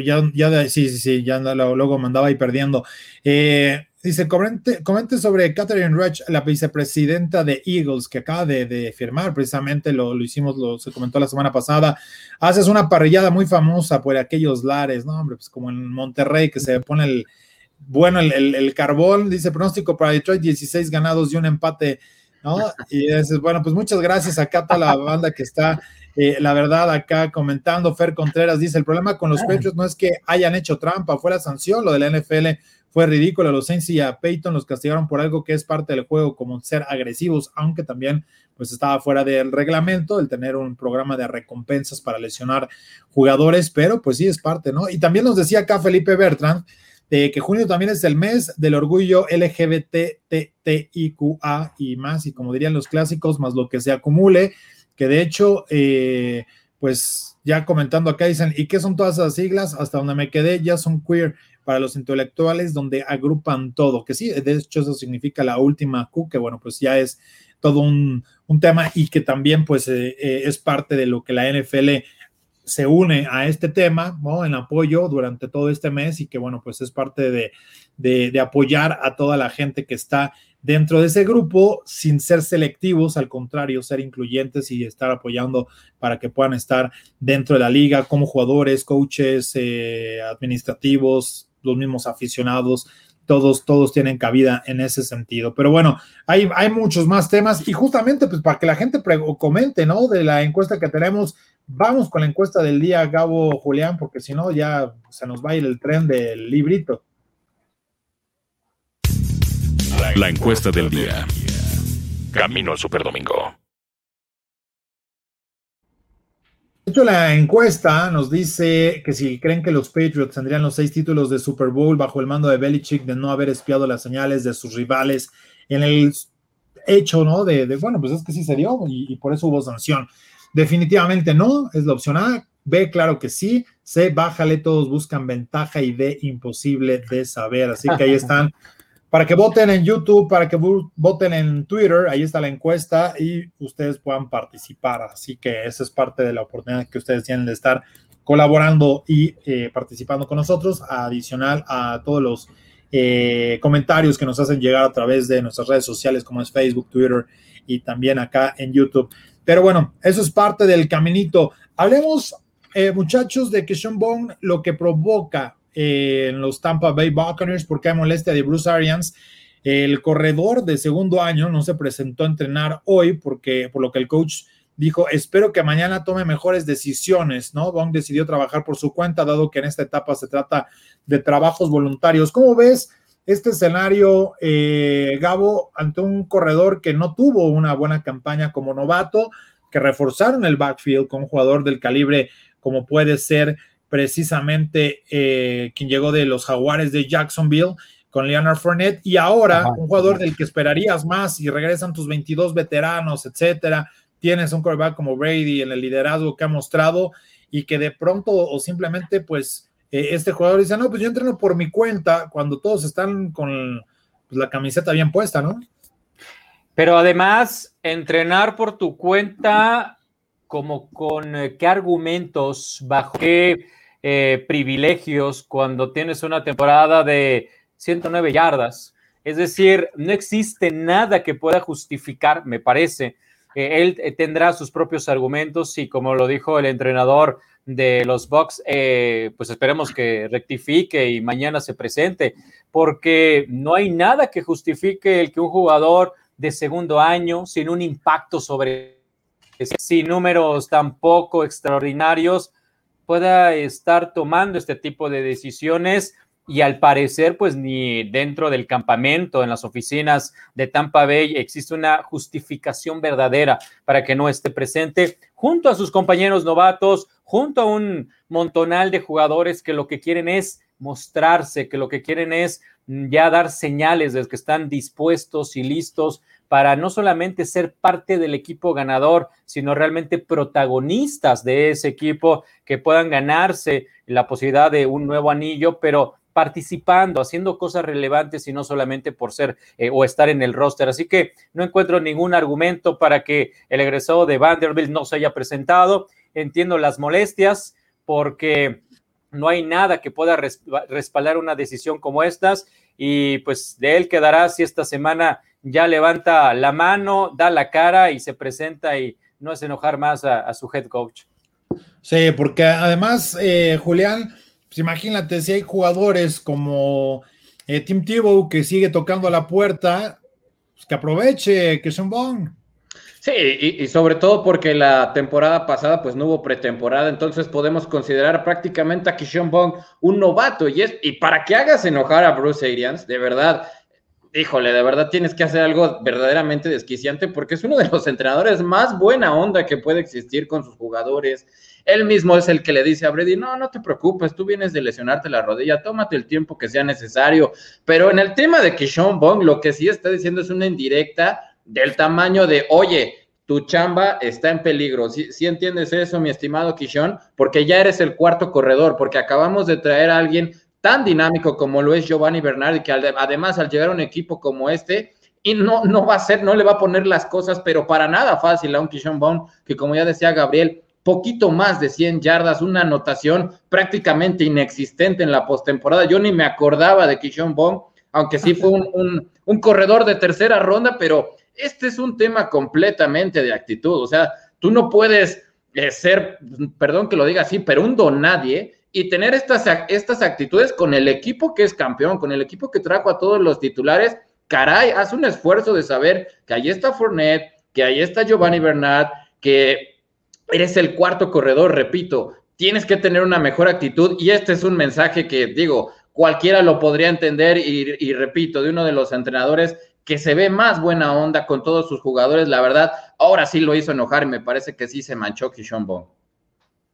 ya, ya sí, sí, sí, ya luego mandaba ahí perdiendo. Eh, Dice, comente, sobre Catherine Rutch, la vicepresidenta de Eagles, que acaba de, firmar, precisamente lo, lo, hicimos, lo se comentó la semana pasada. Haces una parrillada muy famosa por aquellos lares, ¿no? Hombre, pues como en Monterrey, que se pone el, bueno, el, carbón, dice pronóstico para Detroit, 16 ganados y un empate, ¿no? Y dices, bueno, pues muchas gracias a toda la banda que está eh, la verdad, acá comentando, Fer Contreras dice: el problema con los Patriots no es que hayan hecho trampa, fue la sanción, lo de la NFL fue ridículo. Los Saints y a Peyton los castigaron por algo que es parte del juego, como ser agresivos, aunque también pues estaba fuera del reglamento el tener un programa de recompensas para lesionar jugadores, pero pues sí es parte, ¿no? Y también nos decía acá Felipe Bertrand de que junio también es el mes del orgullo LGBTTIQA y más, y como dirían los clásicos, más lo que se acumule que de hecho, eh, pues ya comentando acá dicen, ¿y qué son todas esas siglas? Hasta donde me quedé, ya son queer para los intelectuales donde agrupan todo, que sí, de hecho eso significa la última Q, que bueno, pues ya es todo un, tema y que también pues eh, eh, es parte de lo que la NFL se une a este tema, ¿no? En apoyo durante todo este mes y que bueno, pues es parte de, de apoyar a toda la gente que está dentro de ese grupo sin ser selectivos, al contrario, ser incluyentes y estar apoyando para que puedan estar dentro de la liga como jugadores, coaches, eh, administrativos, los mismos aficionados. Todos, todos tienen cabida en ese sentido. Pero bueno, hay, hay muchos más temas y justamente pues para que la gente comente, ¿no? De la encuesta que tenemos, vamos con la encuesta del día, Gabo Julián, porque si no ya se nos va a ir el tren del librito. La encuesta del día. Camino al Superdomingo. De hecho, la encuesta nos dice que si creen que los Patriots tendrían los seis títulos de Super Bowl bajo el mando de Belichick de no haber espiado las señales de sus rivales en el hecho, ¿no? De, bueno, pues es que sí se dio y, y, por eso hubo sanción. Definitivamente no, es la opción A. B, claro que sí. C, bájale, todos buscan ventaja y D, imposible de saber. Así que ahí están para que voten en YouTube, para que voten en Twitter, ahí está la encuesta y ustedes puedan participar. Así que esa es parte de la oportunidad que ustedes tienen de estar colaborando y eh, participando con nosotros, adicional a todos los eh, comentarios que nos hacen llegar a través de nuestras redes sociales como es Facebook, Twitter y también acá en YouTube. Pero bueno, eso es parte del caminito. Hablemos, eh, muchachos, de que Sean Bone lo que provoca eh, en los Tampa Bay Buccaneers porque hay molestia de Bruce Arians. El corredor de segundo año no se presentó a entrenar hoy porque por lo que el coach dijo, espero que mañana tome mejores decisiones, ¿no? Bong decidió trabajar por su cuenta, dado que en esta etapa se trata de trabajos voluntarios. ¿Cómo ves este escenario, eh, Gabo, ante un corredor que no tuvo una buena campaña como novato, que reforzaron el backfield con un jugador del calibre como puede ser precisamente eh, quien llegó de los Jaguares de Jacksonville con Leonard Fournette y ahora un jugador del que esperarías más y regresan tus 22 veteranos, etcétera. Tienes un quarterback como Brady en el liderazgo que ha mostrado y que de pronto o simplemente pues eh, este jugador dice, no, pues yo entreno por mi cuenta cuando todos están con pues, la camiseta bien puesta, ¿no? Pero además, entrenar por tu cuenta, como con eh, qué argumentos, bajo qué eh, privilegios cuando tienes una temporada de 109 yardas. Es decir, no existe nada que pueda justificar, me parece. él eh, tendrá sus propios argumentos y como lo dijo el entrenador de los Bucks, eh, pues esperemos que rectifique y mañana se presente, porque no hay nada que justifique el que un jugador de segundo año, sin un impacto sobre, sin números tampoco extraordinarios, pueda estar tomando este tipo de decisiones y al parecer, pues ni dentro del campamento, en las oficinas de Tampa Bay, existe una justificación verdadera para que no esté presente junto a sus compañeros novatos, junto a un montonal de jugadores que lo que quieren es mostrarse, que lo que quieren es ya dar señales de que están dispuestos y listos para no solamente ser parte del equipo ganador, sino realmente protagonistas de ese equipo que puedan ganarse la posibilidad de un nuevo anillo, pero participando, haciendo cosas relevantes y no solamente por ser eh, o estar en el roster. Así que no encuentro ningún argumento para que el egresado de Vanderbilt no se haya presentado. Entiendo las molestias porque no hay nada que pueda respaldar una decisión como estas y pues de él quedará si esta semana ya levanta la mano, da la cara y se presenta y no es enojar más a, su head coach. Sí, porque además, eh, Julián, pues imagínate si hay jugadores como eh, Tim Tebow que sigue tocando la puerta, pues que aproveche, que son bon. Sí, y, sobre todo porque la temporada pasada pues no hubo pretemporada, entonces podemos considerar prácticamente a Kishon Bong un novato y es y para que hagas enojar a Bruce Arians, de verdad, híjole, de verdad tienes que hacer algo verdaderamente desquiciante porque es uno de los entrenadores más buena onda que puede existir con sus jugadores. Él mismo es el que le dice a Brady, no, no te preocupes, tú vienes de lesionarte la rodilla, tómate el tiempo que sea necesario. Pero en el tema de Kishon Bong, lo que sí está diciendo es una indirecta del tamaño de, oye, tu chamba está en peligro. Si entiendes eso, mi estimado Kishon? Porque ya eres el cuarto corredor, porque acabamos de traer a alguien tan dinámico como lo es Giovanni Bernardi, que además al llegar a un equipo como este, y no, no va a ser, no le va a poner las cosas, pero para nada fácil a un Kishon Bond, que como ya decía Gabriel, poquito más de 100 yardas, una anotación prácticamente inexistente en la postemporada. Yo ni me acordaba de Kishon Bond, aunque sí fue un, un corredor de tercera ronda, pero este es un tema completamente de actitud. O sea, tú no puedes eh, ser, perdón que lo diga así, pero un don nadie y tener estas, estas actitudes con el equipo que es campeón, con el equipo que trajo a todos los titulares. Caray, haz un esfuerzo de saber que ahí está Fournette, que ahí está Giovanni Bernat, que eres el cuarto corredor, repito, tienes que tener una mejor actitud y este es un mensaje que digo, cualquiera lo podría entender y, repito, de uno de los entrenadores que se ve más buena onda con todos sus jugadores, la verdad, ahora sí lo hizo enojar y me parece que sí se manchó Kishon Bond.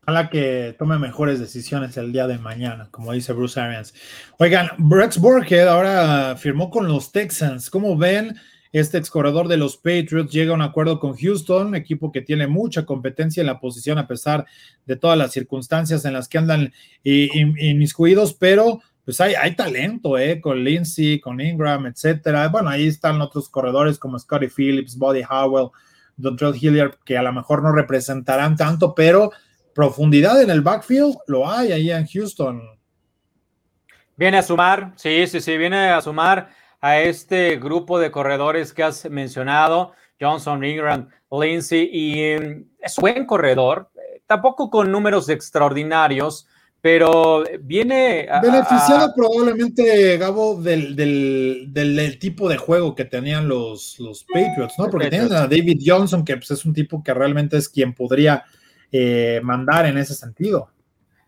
Ojalá que tome mejores decisiones el día de mañana, como dice Bruce Arians. Oigan, Brex Burkhead ahora firmó con los Texans. ¿Cómo ven? Este ex corredor de los Patriots llega a un acuerdo con Houston, equipo que tiene mucha competencia en la posición a pesar de todas las circunstancias en las que andan inmiscuidos, pero pues hay, hay talento, ¿eh? Con Lindsay, con Ingram, etcétera. Bueno, ahí están otros corredores como Scotty Phillips, Buddy Howell, Dontrell Hilliard, que a lo mejor no representarán tanto, pero profundidad en el backfield lo hay ahí en Houston. Viene a sumar, sí, sí, sí, viene a sumar a este grupo de corredores que has mencionado, Johnson, Ingram, Lindsay, y mm, es buen corredor, tampoco con números extraordinarios, pero viene... Beneficiado probablemente, Gabo, del, del, tipo de juego que tenían los, los Patriots, ¿no? Porque tienen a David Johnson, que pues, es un tipo que realmente es quien podría eh, mandar en ese sentido.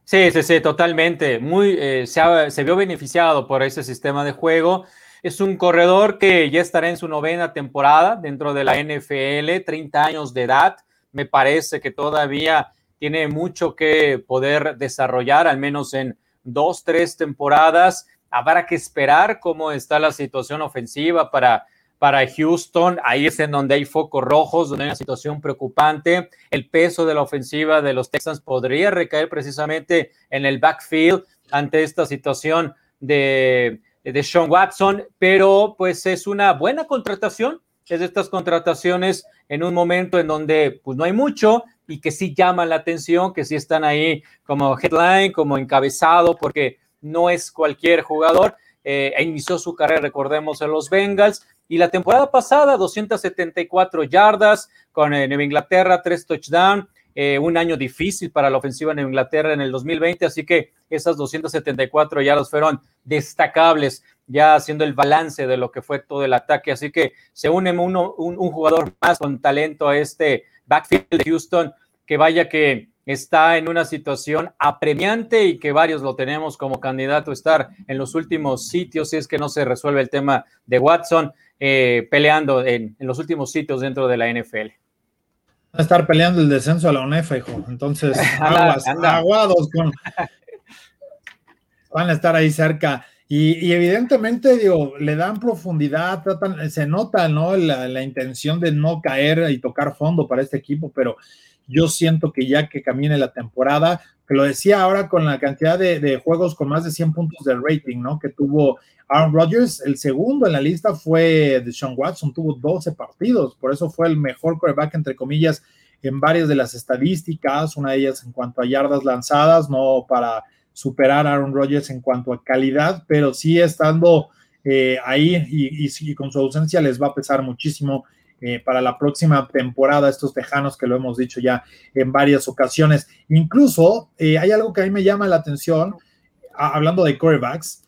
Sí, sí, sí, totalmente. Muy, eh, se, se vio beneficiado por ese sistema de juego. Es un corredor que ya estará en su novena temporada dentro de la NFL, 30 años de edad. Me parece que todavía tiene mucho que poder desarrollar, al menos en dos, tres temporadas. Habrá que esperar cómo está la situación ofensiva para, para Houston. Ahí es en donde hay focos rojos, donde hay una situación preocupante. El peso de la ofensiva de los Texans podría recaer precisamente en el backfield ante esta situación de, de Sean Watson, pero pues es una buena contratación. Es de estas contrataciones en un momento en donde pues no hay mucho, y que sí llaman la atención, que sí están ahí como headline, como encabezado, porque no es cualquier jugador. Eh, inició su carrera, recordemos, en los Bengals. Y la temporada pasada, 274 yardas con eh, Nueva Inglaterra, tres touchdowns. Eh, un año difícil para la ofensiva en Inglaterra en el 2020, así que esas 274 yardas fueron destacables, ya haciendo el balance de lo que fue todo el ataque. Así que se une uno, un, un jugador más con talento a este backfield de Houston, que vaya que está en una situación apremiante y que varios lo tenemos como candidato a estar en los últimos sitios, si es que no se resuelve el tema de Watson, eh, peleando en, los últimos sitios dentro de la NFL. Va a estar peleando el descenso a la UNEF, hijo. Entonces, aguas, aguados con... Van a estar ahí cerca. Y, evidentemente, digo, le dan profundidad, tratan, se nota, ¿no? La, intención de no caer y tocar fondo para este equipo, pero yo siento que ya que camine la temporada, que lo decía ahora con la cantidad de, juegos con más de 100 puntos de rating, ¿no? Que tuvo Aaron Rodgers, el segundo en la lista fue de Sean Watson, tuvo 12 partidos, por eso fue el mejor quarterback, entre comillas, en varias de las estadísticas, una de ellas en cuanto a yardas lanzadas, no para superar a Aaron Rodgers en cuanto a calidad, pero sí estando eh, ahí y, y, con su ausencia les va a pesar muchísimo eh, para la próxima temporada estos tejanos que lo hemos dicho ya en varias ocasiones. Incluso hay algo que a mí me llama la atención, hablando de quarterbacks,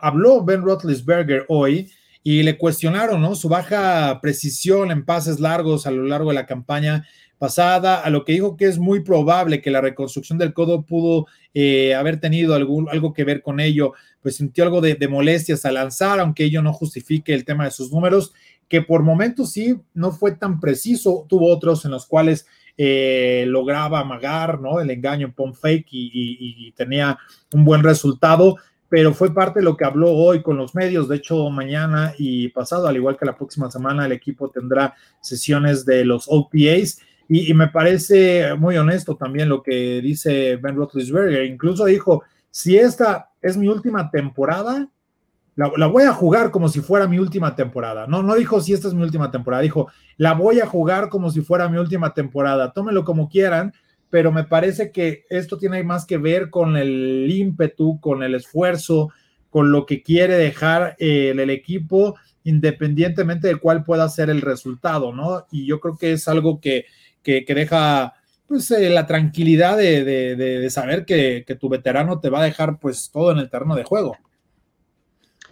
habló Ben Roethlisberger hoy y le cuestionaron su baja precisión en pases largos a lo largo de la campaña pasada, a lo que dijo que es muy probable que la reconstrucción del codo pudo eh, haber tenido algún, algo que ver con ello, pues sintió algo de, molestias al lanzar, aunque ello no justifique el tema de sus números, que por momentos sí no fue tan preciso, tuvo otros en los cuales eh, lograba amagar, ¿no? El engaño en pump fake y, tenía un buen resultado, pero fue parte de lo que habló hoy con los medios. De hecho, mañana y pasado, al igual que la próxima semana, el equipo tendrá sesiones de los OPAs y, me parece muy honesto también lo que dice Ben Roethlisberger. Incluso dijo, si esta es mi última temporada, la, voy a jugar como si fuera mi última temporada. No, no dijo si esta es mi última temporada, dijo, la voy a jugar como si fuera mi última temporada. Tómenlo como quieran, pero me parece que esto tiene más que ver con el ímpetu, con el esfuerzo, con lo que quiere dejar eh, el equipo, independientemente de cuál pueda ser el resultado, ¿no? Y yo creo que es algo que que, deja pues eh, la tranquilidad de, saber que, tu veterano te va a dejar pues todo en el terreno de juego.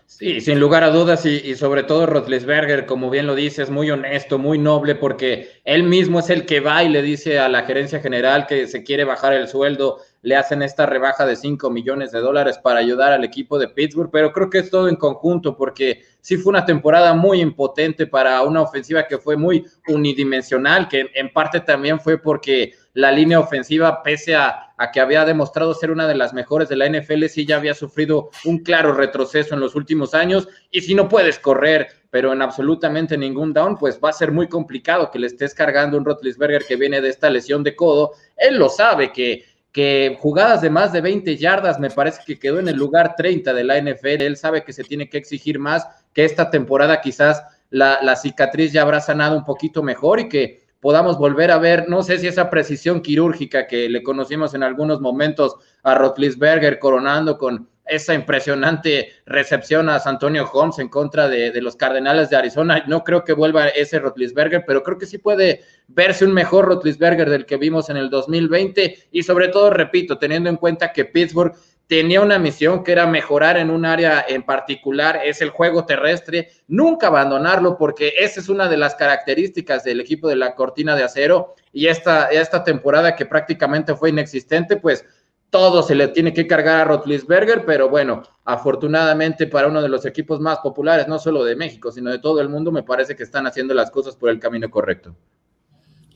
Sí, sin lugar a dudas, y, sobre todo Rotlisberger, como bien lo dice, es muy honesto, muy noble, porque él mismo es el que va y le dice a la gerencia general que se quiere bajar el sueldo, le hacen esta rebaja de 5 millones de dólares para ayudar al equipo de Pittsburgh, pero creo que es todo en conjunto, porque sí fue una temporada muy impotente para una ofensiva que fue muy unidimensional, que en parte también fue porque la línea ofensiva, pese a, que había demostrado ser una de las mejores de la NFL, sí ya había sufrido un claro retroceso en los últimos años. Y si no puedes correr, pero en absolutamente ningún down, pues va a ser muy complicado que le estés cargando un Rotlisberger que viene de esta lesión de codo. Él lo sabe que que jugadas de más de 20 yardas me parece que quedó en el lugar 30 de la NFL. Él sabe que se tiene que exigir más, que esta temporada quizás la, cicatriz ya habrá sanado un poquito mejor y que podamos volver a ver, no sé si esa precisión quirúrgica que le conocimos en algunos momentos a Rotlisberger coronando con esa impresionante recepción a Antonio Holmes en contra de, los Cardenales de Arizona. No creo que vuelva ese Rotlisberger, pero creo que sí puede verse un mejor Rotlisberger del que vimos en el 2020 y sobre todo, repito, teniendo en cuenta que Pittsburgh tenía una misión que era mejorar en un área en particular, es el juego terrestre, nunca abandonarlo porque esa es una de las características del equipo de la cortina de acero y esta, esta temporada que prácticamente fue inexistente, pues todo se le tiene que cargar a Rotlisberger, pero bueno, afortunadamente para uno de los equipos más populares, no solo de México, sino de todo el mundo, me parece que están haciendo las cosas por el camino correcto.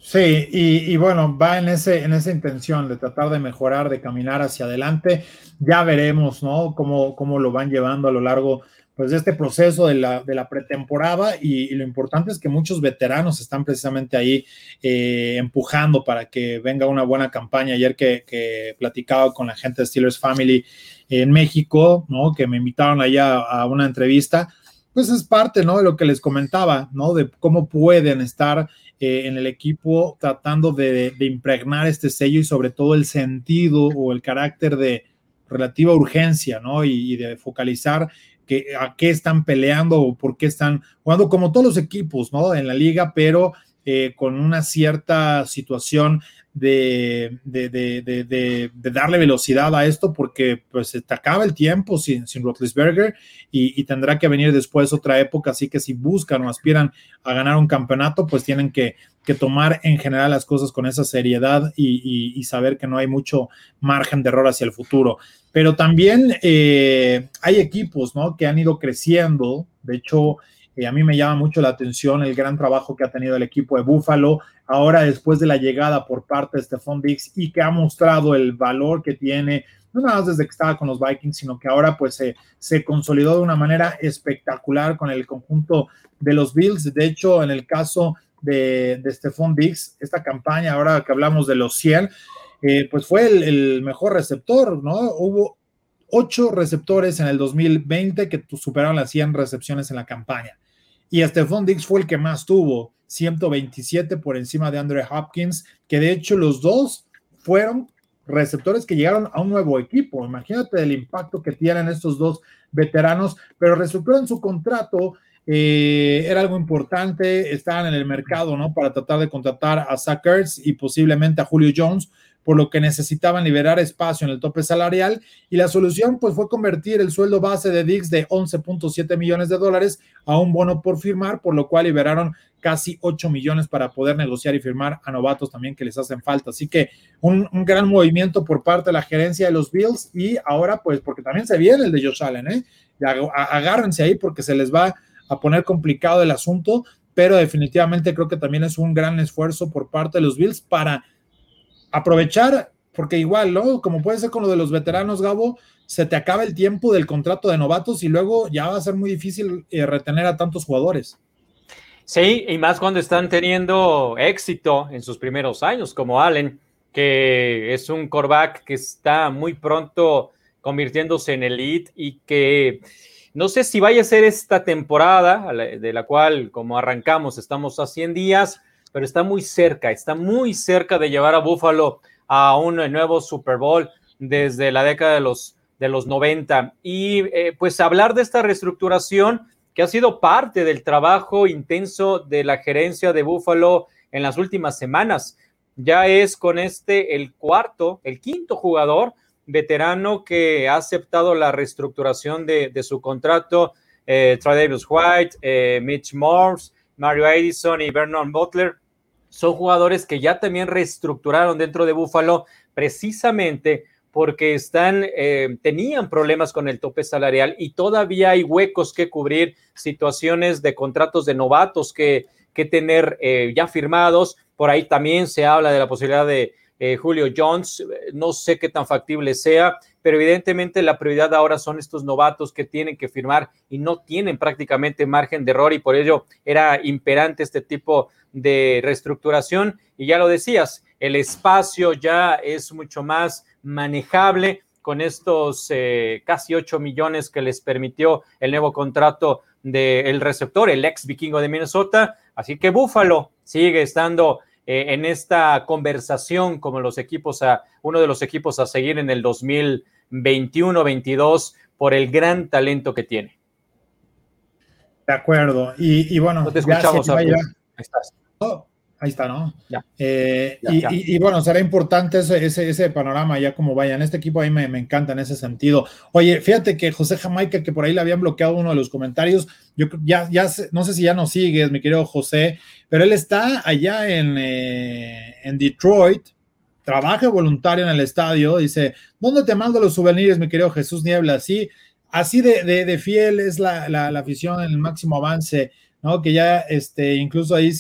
Sí, y, bueno, va en, ese, en esa intención de tratar de mejorar, de caminar hacia adelante. Ya veremos, ¿no? Cómo, cómo lo van llevando a lo largo pues, de este proceso de la, de la pretemporada y, lo importante es que muchos veteranos están precisamente ahí eh, empujando para que venga una buena campaña. Ayer que, que platicaba con la gente de Steelers Family en México, ¿no? Que me invitaron allá a una entrevista, pues es parte, ¿no? De lo que les comentaba, ¿no? De cómo pueden estar eh, en el equipo tratando de, impregnar este sello y sobre todo el sentido o el carácter de relativa urgencia, ¿no? Y, de focalizar que, a qué están peleando o por qué están jugando, como todos los equipos, ¿no? En la liga, pero eh, con una cierta situación de, de, darle velocidad a esto porque pues se te acaba el tiempo sin, sin Rotlisberger y, tendrá que venir después otra época, así que si buscan o aspiran a ganar un campeonato, pues tienen que, tomar en general las cosas con esa seriedad y, saber que no hay mucho margen de error hacia el futuro. Pero también eh, hay equipos, ¿no? Que han ido creciendo, de hecho, eh, a mí me llama mucho la atención el gran trabajo que ha tenido el equipo de Buffalo, ahora después de la llegada por parte de Stephon Diggs y que ha mostrado el valor que tiene, no nada más desde que estaba con los Vikings, sino que ahora pues se consolidó de una manera espectacular con el conjunto de los Bills. De hecho, en el caso de, de Stephon Diggs, esta campaña, ahora que hablamos de los 100, eh, pues fue el, el, mejor receptor, ¿no? Hubo ocho receptores en el 2020 que superaron las 100 recepciones en la campaña. Y Stephon Diggs fue el que más tuvo, 127 por encima de Andre Hopkins, que de hecho los dos fueron receptores que llegaron a un nuevo equipo. Imagínate el impacto que tienen estos dos veteranos, pero reestructuran su contrato. Eh, era algo importante, estaban en el mercado, ¿no? Para tratar de contratar a Sackers y posiblemente a Julio Jones, por lo que necesitaban liberar espacio en el tope salarial y la solución pues fue convertir el sueldo base de Dix de 11.7 millones de dólares a un bono por firmar, por lo cual liberaron casi 8 millones para poder negociar y firmar a novatos también que les hacen falta. Así que un, gran movimiento por parte de la gerencia de los Bills y ahora pues porque también se viene el de Josh Allen, ¿eh? Agárrense ahí porque se les va a poner complicado el asunto, pero definitivamente creo que también es un gran esfuerzo por parte de los Bills para aprovechar, porque igual, ¿no? Como puede ser con lo de los veteranos, Gabo, se te acaba el tiempo del contrato de novatos y luego ya va a ser muy difícil eh, retener a tantos jugadores. Sí, y más cuando están teniendo éxito en sus primeros años, como Allen, que es un coreback que está muy pronto convirtiéndose en elite y que no sé si vaya a ser esta temporada, de la cual, como arrancamos, estamos a 100 días, pero está muy cerca, está muy cerca de llevar a Buffalo a un nuevo Super Bowl desde la década de los, de los 90. Y eh, pues hablar de esta reestructuración que ha sido parte del trabajo intenso de la gerencia de Buffalo en las últimas semanas. Ya es con este el cuarto, el quinto jugador veterano que ha aceptado la reestructuración de, su contrato. Eh, Davis White, eh, Mitch Morse, Mario Edison y Vernon Butler son jugadores que ya también reestructuraron dentro de Buffalo precisamente porque están, eh, tenían problemas con el tope salarial y todavía hay huecos que cubrir, situaciones de contratos de novatos que, que tener eh, ya firmados. Por ahí también se habla de la posibilidad de eh, Julio Jones. No sé qué tan factible sea, pero evidentemente la prioridad ahora son estos novatos que tienen que firmar y no tienen prácticamente margen de error y por ello era imperante este tipo de reestructuración. Y ya lo decías, el espacio ya es mucho más manejable con estos eh, casi 8 millones que les permitió el nuevo contrato del receptor, el ex vikingo de Minnesota. Así que Buffalo sigue estando eh, en esta conversación como los equipos a uno de los equipos a seguir en el 2021-22 por el gran talento que tiene. De acuerdo. Y, bueno, te escuchamos. Estás. Oh, ahí está, ¿no? Eh, y, bueno, será importante ese, ese, panorama ya como vayan. Este equipo ahí me, me, encanta en ese sentido. Oye, fíjate que José Jamaica, que por ahí le habían bloqueado uno de los comentarios, yo ya, ya no sé si ya nos sigues, mi querido José, pero él está allá en, eh, en Detroit, trabaja voluntario en el estadio, dice, ¿dónde te mando los souvenirs, mi querido Jesús Niebla? Así, así de, de, fiel es la, la, afición en el máximo avance, Que ya, este, incluso ahí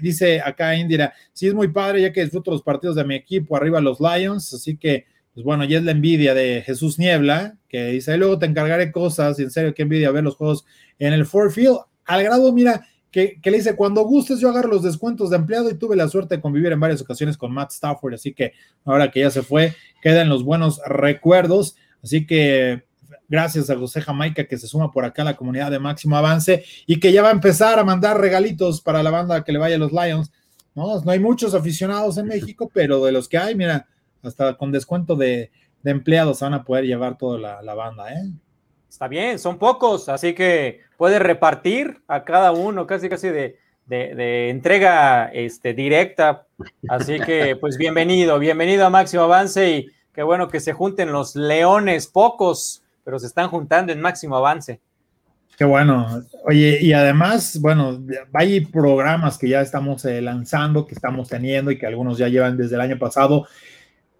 dice acá Indira, sí es muy padre ya que disfruto los partidos de mi equipo, arriba los Lions, así que, pues bueno, ya es la envidia de Jesús Niebla, que dice, luego te encargaré cosas, y en serio, qué envidia ver los juegos en el Ford Field, al grado, mira, que, le dice, cuando gustes yo agarro los descuentos de empleado y tuve la suerte de convivir en varias ocasiones con Matt Stafford, así que ahora que ya se fue, quedan los buenos recuerdos, así que gracias a José Jamaica que se suma por acá a la comunidad de Máximo Avance y que ya va a empezar a mandar regalitos para la banda que le vaya a los Lions, ¿no? No hay muchos aficionados en México, pero de los que hay, mira, hasta con descuento de, empleados van a poder llevar toda la, la banda, ¿eh? Está bien, son pocos, así que puede repartir a cada uno casi casi de, entrega este, directa. Así que, pues bienvenido, bienvenido a Máximo Avance y qué bueno que se junten los leones, pocos, pero se están juntando en Máximo Avance. Qué bueno. Oye, y además, bueno, hay programas que ya estamos eh, lanzando, que estamos teniendo y que algunos ya llevan desde el año pasado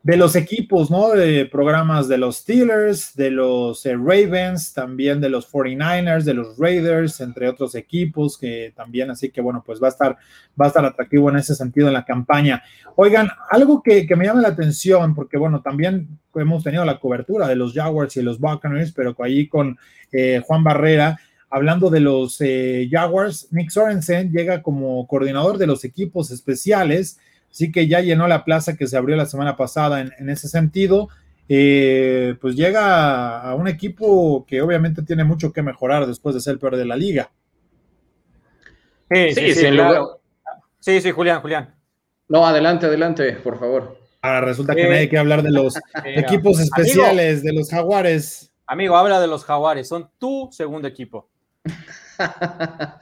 de los equipos, ¿no? De programas de los Steelers, de los eh, Ravens, también de los 49ers, de los Raiders, entre otros equipos que también, así que bueno, pues va a estar, va a estar atractivo en ese sentido en la campaña. Oigan, algo que, me llama la atención, porque bueno, también hemos tenido la cobertura de los Jaguars y los Buccaneers, pero ahí con eh, Juan Barrera, hablando de los eh, Jaguars, Nick Sorensen llega como coordinador de los equipos especiales Así que ya llenó la plaza que se abrió la semana pasada en, ese sentido. Eh, pues llega a, un equipo que obviamente tiene mucho que mejorar después de ser el peor de la liga. Sí, sí, sí, sí, sí, Julián, Julián. No, adelante, adelante, por favor. Ahora resulta que nadie quiere hablar de los equipos especiales, de los jaguares. Amigo, habla de los jaguares, son tu segundo equipo.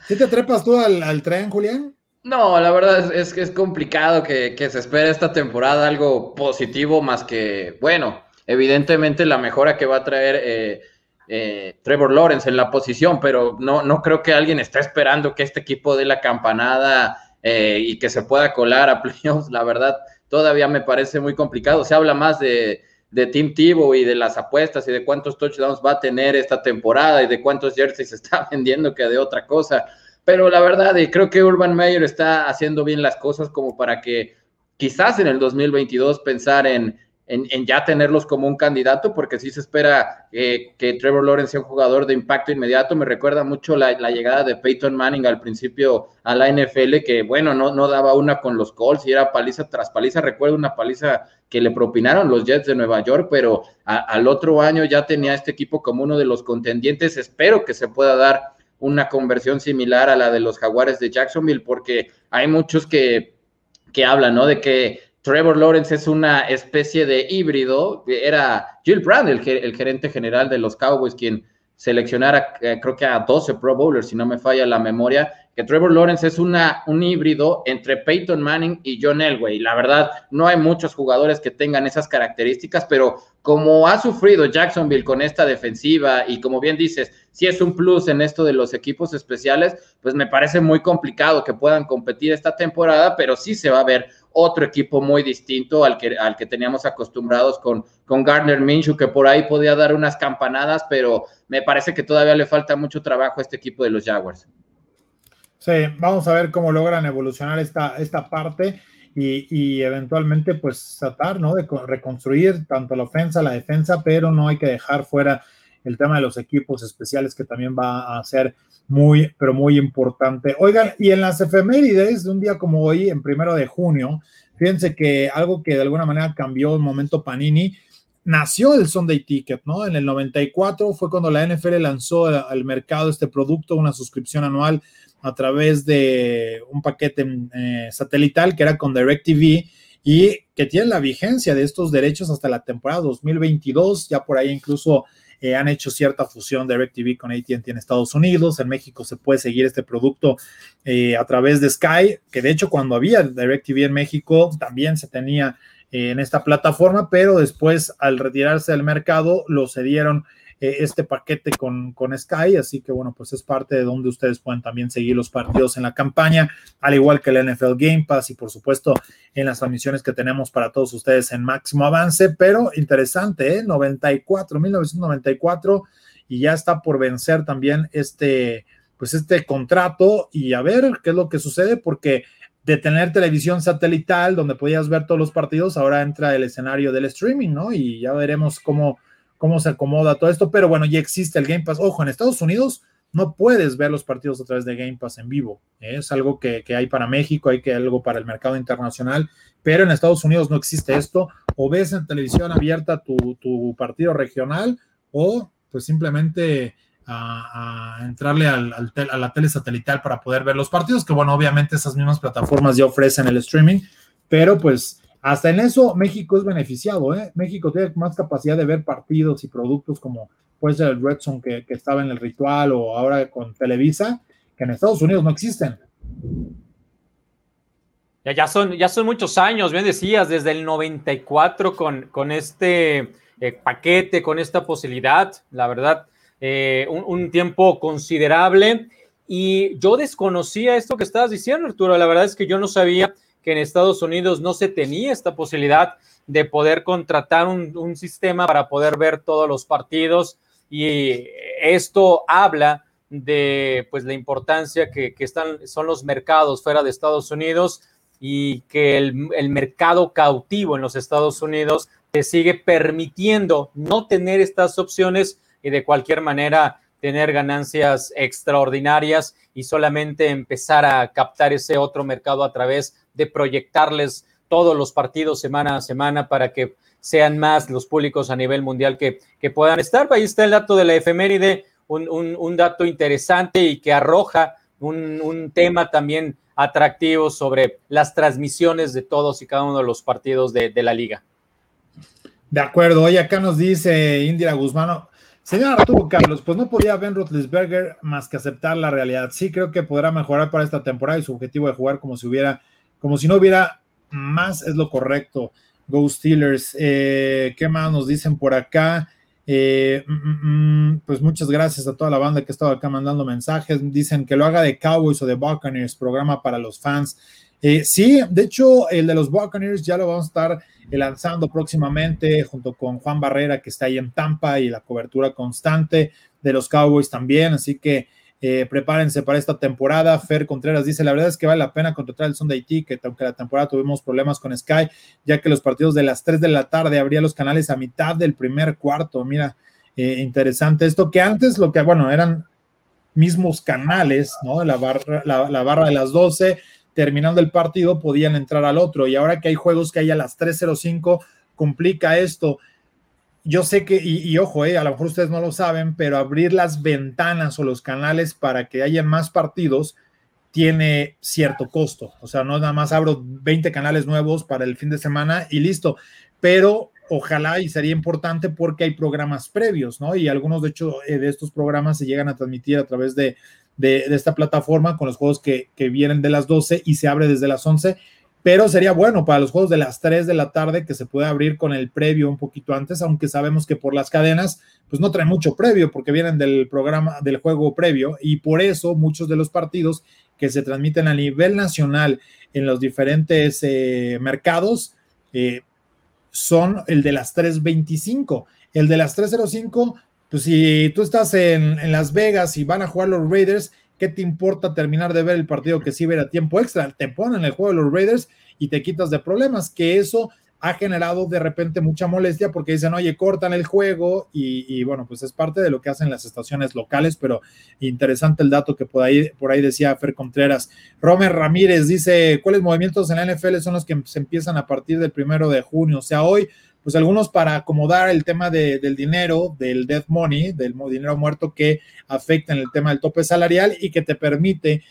¿Sí te trepas tú al, tren, Julián? No, la verdad es, que es complicado que, se espere esta temporada algo positivo más que, bueno, evidentemente la mejora que va a traer eh, eh, Trevor Lawrence en la posición, pero no, no creo que alguien esté esperando que este equipo dé la campanada eh, y que se pueda colar a playoffs. La verdad, todavía me parece muy complicado. Se habla más de, de Tim Tebow y de las apuestas y de cuántos touchdowns va a tener esta temporada y de cuántos jerseys se está vendiendo que de otra cosa. Pero la verdad, y creo que Urban Meyer está haciendo bien las cosas como para que quizás en el 2022 pensar en, en, ya tenerlos como un candidato, porque sí se espera que Trevor Lawrence sea un jugador de impacto inmediato. Me recuerda mucho la, llegada de Peyton Manning al principio a la NFL, que bueno, no, no daba una con los Colts y era paliza tras paliza. Recuerdo una paliza que le propinaron los Jets de Nueva York, pero al otro año ya tenía este equipo como uno de los contendientes. Espero que se pueda dar una conversión similar a la de los Jaguares de Jacksonville, porque hay muchos que, que hablan, ¿no? De que Trevor Lawrence es una especie de híbrido. Era Jill Brand, el, gerente general de los Cowboys, quien seleccionara, eh, creo que a 12 Pro Bowlers, si no me falla la memoria, que Trevor Lawrence es una, un híbrido entre Peyton Manning y John Elway. La verdad, no hay muchos jugadores que tengan esas características, pero como ha sufrido Jacksonville con esta defensiva y como bien dices, si es un plus en esto de los equipos especiales, pues me parece muy complicado que puedan competir esta temporada, pero sí se va a ver otro equipo muy distinto al que, al que teníamos acostumbrados con, con Gardner Minshew, que por ahí podía dar unas campanadas, pero me parece que todavía le falta mucho trabajo a este equipo de los Jaguars. Sí, vamos a ver cómo logran evolucionar esta, esta parte y, eventualmente pues tratar, ¿no? De reconstruir tanto la ofensa, la defensa, pero no hay que dejar fuera el tema de los equipos especiales que también va a ser muy, pero muy importante. Oigan, y en las efemérides de un día como hoy, en primero de junio, fíjense que algo que de alguna manera cambió el momento Panini, nació el Sunday Ticket, ¿no? En el 94 fue cuando la NFL lanzó al mercado este producto, una suscripción anual a través de un paquete eh, satelital que era con DirecTV y que tiene la vigencia de estos derechos hasta la temporada 2022. Ya por ahí incluso eh, han hecho cierta fusión DirecTV con ATT en Estados Unidos. En México se puede seguir este producto eh, a través de Sky, que de hecho cuando había DirecTV en México también se tenía en esta plataforma, pero después al retirarse del mercado lo cedieron eh, este paquete con, con Sky, así que bueno, pues es parte de donde ustedes pueden también seguir los partidos en la campaña, al igual que el NFL Game Pass y por supuesto en las transmisiones que tenemos para todos ustedes en máximo avance, pero interesante, ¿eh? 94, 1994 y ya está por vencer también este, pues este contrato y a ver qué es lo que sucede porque de tener televisión satelital donde podías ver todos los partidos, ahora entra el escenario del streaming, ¿no? Y ya veremos cómo cómo se acomoda todo esto, pero bueno, ya existe el Game Pass. Ojo, en Estados Unidos no puedes ver los partidos a través de Game Pass en vivo. ¿eh? Es algo que, hay para México, hay que algo para el mercado internacional, pero en Estados Unidos no existe esto. O ves en televisión abierta tu, partido regional o pues simplemente a, entrarle a la tele satelital para poder ver los partidos, que bueno, obviamente esas mismas plataformas ya ofrecen el streaming, pero pues hasta en eso México es beneficiado, ¿eh? México tiene más capacidad de ver partidos y productos como puede ser el Red Zone que, estaba en el ritual o ahora con Televisa, que en Estados Unidos no existen. Ya, ya, son, ya son muchos años, bien decías, desde el 94 con, con este eh, paquete, con esta posibilidad, la verdad, eh, un, tiempo considerable. Y yo desconocía esto que estabas diciendo, Arturo, la verdad es que yo no sabía que en Estados Unidos no se tenía esta posibilidad de poder contratar un, sistema para poder ver todos los partidos y esto habla de pues la importancia que, están son los mercados fuera de Estados Unidos y que el, el, mercado cautivo en los Estados Unidos te sigue permitiendo no tener estas opciones y de cualquier manera tener ganancias extraordinarias y solamente empezar a captar ese otro mercado a través de proyectarles todos los partidos semana a semana para que sean más los públicos a nivel mundial que, que puedan estar. Ahí está el dato de la efeméride, un, un, dato interesante y que arroja un, un, tema también atractivos sobre las transmisiones de todos y cada uno de los partidos de, la liga. De acuerdo, hoy acá nos dice Indira Guzmán, señor Arturo Carlos, pues no podía Ben Roethlisberger más que aceptar la realidad. Sí creo que podrá mejorar para esta temporada y su objetivo de jugar como si hubiera, como si no hubiera más es lo correcto. Go Steelers. Eh, ¿Qué más nos dicen por acá? Eh, mm, mm, mm, pues muchas gracias a toda la banda que ha estado acá mandando mensajes. Dicen que lo haga de Cowboys o de Buccaneers, programa para los fans. Eh, sí, de hecho, el de los Buccaneers ya lo vamos a estar lanzando próximamente junto con Juan Barrera, que está ahí en Tampa, y la cobertura constante de los Cowboys también. Así que eh, prepárense para esta temporada. Fer Contreras dice: La verdad es que vale la pena contratar el Sunday Ticket, aunque la temporada tuvimos problemas con Sky, ya que los partidos de las 3 de la tarde abría los canales a mitad del primer cuarto. Mira, eh, interesante esto que antes lo que, bueno, eran mismos canales, ¿no? La barra, la, barra de las 12, terminando el partido, podían entrar al otro. Y ahora que hay juegos que hay a las 3.05, complica esto yo sé que, y, ojo, eh, a lo mejor ustedes no lo saben, pero abrir las ventanas o los canales para que haya más partidos tiene cierto costo. O sea, no nada más abro 20 canales nuevos para el fin de semana y listo. Pero ojalá y sería importante porque hay programas previos, ¿no? Y algunos, de hecho, eh, de estos programas se llegan a transmitir a través de, de, esta plataforma con los juegos que, vienen de las 12 y se abre desde las 11 pero sería bueno para los juegos de las 3 de la tarde que se pueda abrir con el previo un poquito antes, aunque sabemos que por las cadenas, pues no trae mucho previo porque vienen del programa, del juego previo, y por eso muchos de los partidos que se transmiten a nivel nacional en los diferentes eh, mercados eh, son el de las 3.25. El de las 3.05, pues si tú estás en, en Las Vegas y van a jugar los Raiders, ¿Qué te importa terminar de ver el partido que sí a tiempo extra? Te ponen el juego de los Raiders y te quitas de problemas, que eso ha generado de repente mucha molestia porque dicen, oye, cortan el juego y, bueno, pues es parte de lo que hacen las estaciones locales, pero interesante el dato que por ahí, por ahí decía Fer Contreras. Romer Ramírez dice, ¿cuáles movimientos en la NFL son los que se empiezan a partir del primero de junio? O sea, hoy pues algunos para acomodar el tema del dinero, del death money, del dinero muerto que afecta en el tema del tope salarial y que te permite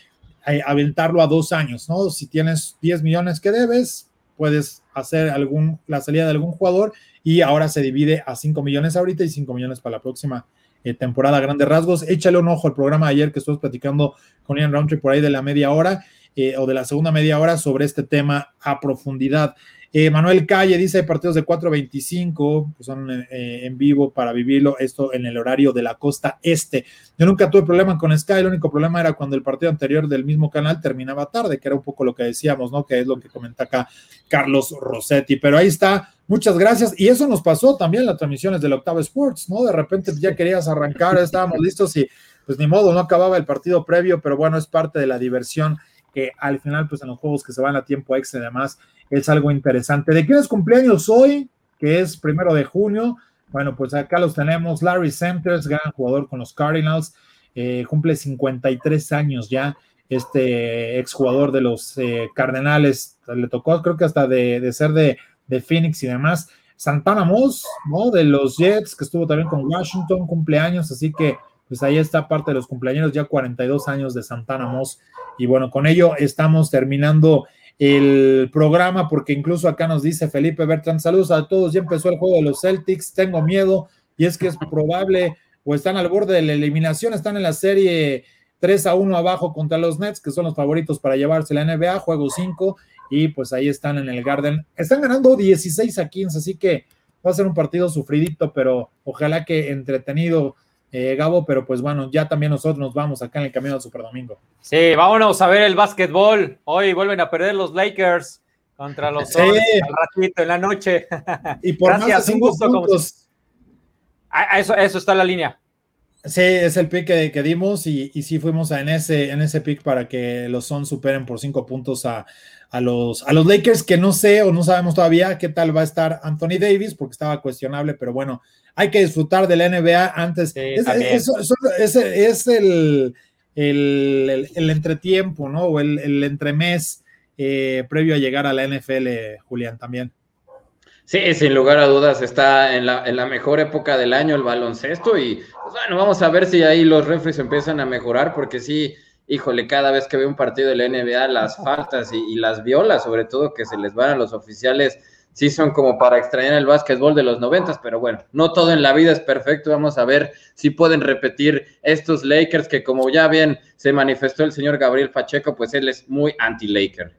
eh, aventarlo a dos años, ¿no? Si tienes 10 millones que debes, puedes hacer algún, la salida de algún jugador y ahora se divide a 5 millones ahorita y 5 millones para la próxima eh, temporada. Grandes rasgos, échale un ojo al programa de ayer que estuvimos platicando con Ian Roundtree por ahí de la media hora eh, o de la segunda media hora sobre este tema a profundidad. Eh, Manuel Calle dice partidos de 4.25, que son eh, en vivo para vivirlo, esto en el horario de la costa este. Yo nunca tuve problema con Sky, el único problema era cuando el partido anterior del mismo canal terminaba tarde, que era un poco lo que decíamos, ¿no? Que es lo que comenta acá Carlos Rossetti. Pero ahí está, muchas gracias. Y eso nos pasó también las transmisiones del Octavo Sports, ¿no? De repente ya querías arrancar, estábamos listos y pues ni modo, no acababa el partido previo, pero bueno, es parte de la diversión que al final, pues en los juegos que se van a tiempo extra y demás, es algo interesante. ¿De quién es cumpleaños hoy? Que es primero de junio. Bueno, pues acá los tenemos. Larry Sanders, gran jugador con los Cardinals, eh, cumple 53 años ya. Este exjugador de los eh, Cardenales le tocó, creo que hasta de, ser de, de, Phoenix y demás. Santana Moss, ¿no? De los Jets, que estuvo también con Washington, cumpleaños, así que pues ahí está parte de los cumpleaños, ya 42 años de Santana Moss. Y bueno, con ello estamos terminando el programa, porque incluso acá nos dice Felipe Bertrand, saludos a todos, ya empezó el juego de los Celtics, tengo miedo, y es que es probable, o están al borde de la eliminación, están en la serie 3 a 1 abajo contra los Nets, que son los favoritos para llevarse la NBA, juego 5, y pues ahí están en el Garden, están ganando 16 a 15, así que va a ser un partido sufridito, pero ojalá que entretenido eh, Gabo, pero pues bueno, ya también nosotros nos vamos acá en el camino del Super Domingo. Sí, vámonos a ver el básquetbol. Hoy vuelven a perder los Lakers contra los sí. al ratito en la noche. Y por Gracias, un gusto. Ah, eso, eso está en la línea. Sí, es el pick que, dimos y, y, sí fuimos en ese, en ese pick para que los Suns superen por cinco puntos a, a, los, a los Lakers, que no sé o no sabemos todavía qué tal va a estar Anthony Davis, porque estaba cuestionable, pero bueno, hay que disfrutar de la NBA antes. es, es, el, el, el, entretiempo, ¿no? O el, el entremés eh, previo a llegar a la NFL, Julián, también. Sí, sin lugar a dudas, está en la, en la mejor época del año el baloncesto y pues, bueno, vamos a ver si ahí los refres empiezan a mejorar porque sí, híjole, cada vez que veo un partido de la NBA, las faltas y, y las violas, sobre todo que se les van a los oficiales, sí son como para extrañar el básquetbol de los noventas, pero bueno, no todo en la vida es perfecto. Vamos a ver si pueden repetir estos Lakers, que como ya bien se manifestó el señor Gabriel Pacheco, pues él es muy anti-Laker.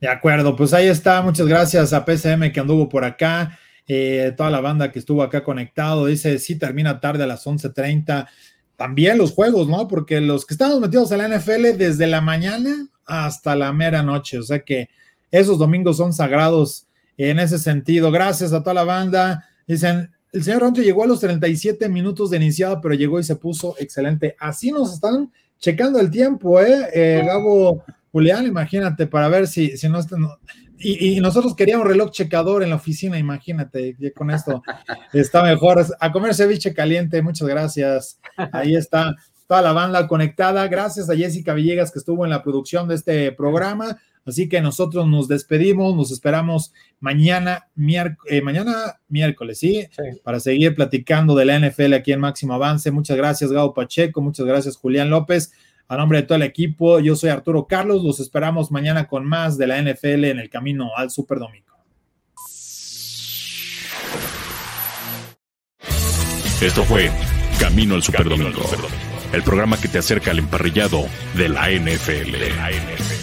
De acuerdo, pues ahí está. Muchas gracias a PCM que anduvo por acá. Eh, toda la banda que estuvo acá conectado. Dice, sí, termina tarde a las 11.30. También los juegos, ¿no? Porque los que estamos metidos en la NFL desde la mañana hasta la mera noche. O sea que esos domingos son sagrados en ese sentido. Gracias a toda la banda. Dicen, el señor Roncho llegó a los 37 minutos de iniciado, pero llegó y se puso excelente. Así nos están checando el tiempo, ¿eh? eh Gabo Julián, imagínate, para ver si, si no están. Y, y, nosotros queríamos reloj checador en la oficina, imagínate, con esto está mejor. A comer ceviche caliente, muchas gracias. Ahí está toda la banda conectada. Gracias a Jessica Villegas que estuvo en la producción de este programa. Así que nosotros nos despedimos, nos esperamos mañana, eh, mañana miércoles, ¿sí? Para seguir platicando de la NFL aquí en Máximo Avance. Muchas gracias, Gabo Pacheco, muchas gracias, Julián López. A nombre de todo el equipo, yo soy Arturo Carlos. Los esperamos mañana con más de la NFL en el camino al Super Domingo. Esto fue Camino al Super Domingo, el programa que te acerca al emparrillado de la NFL.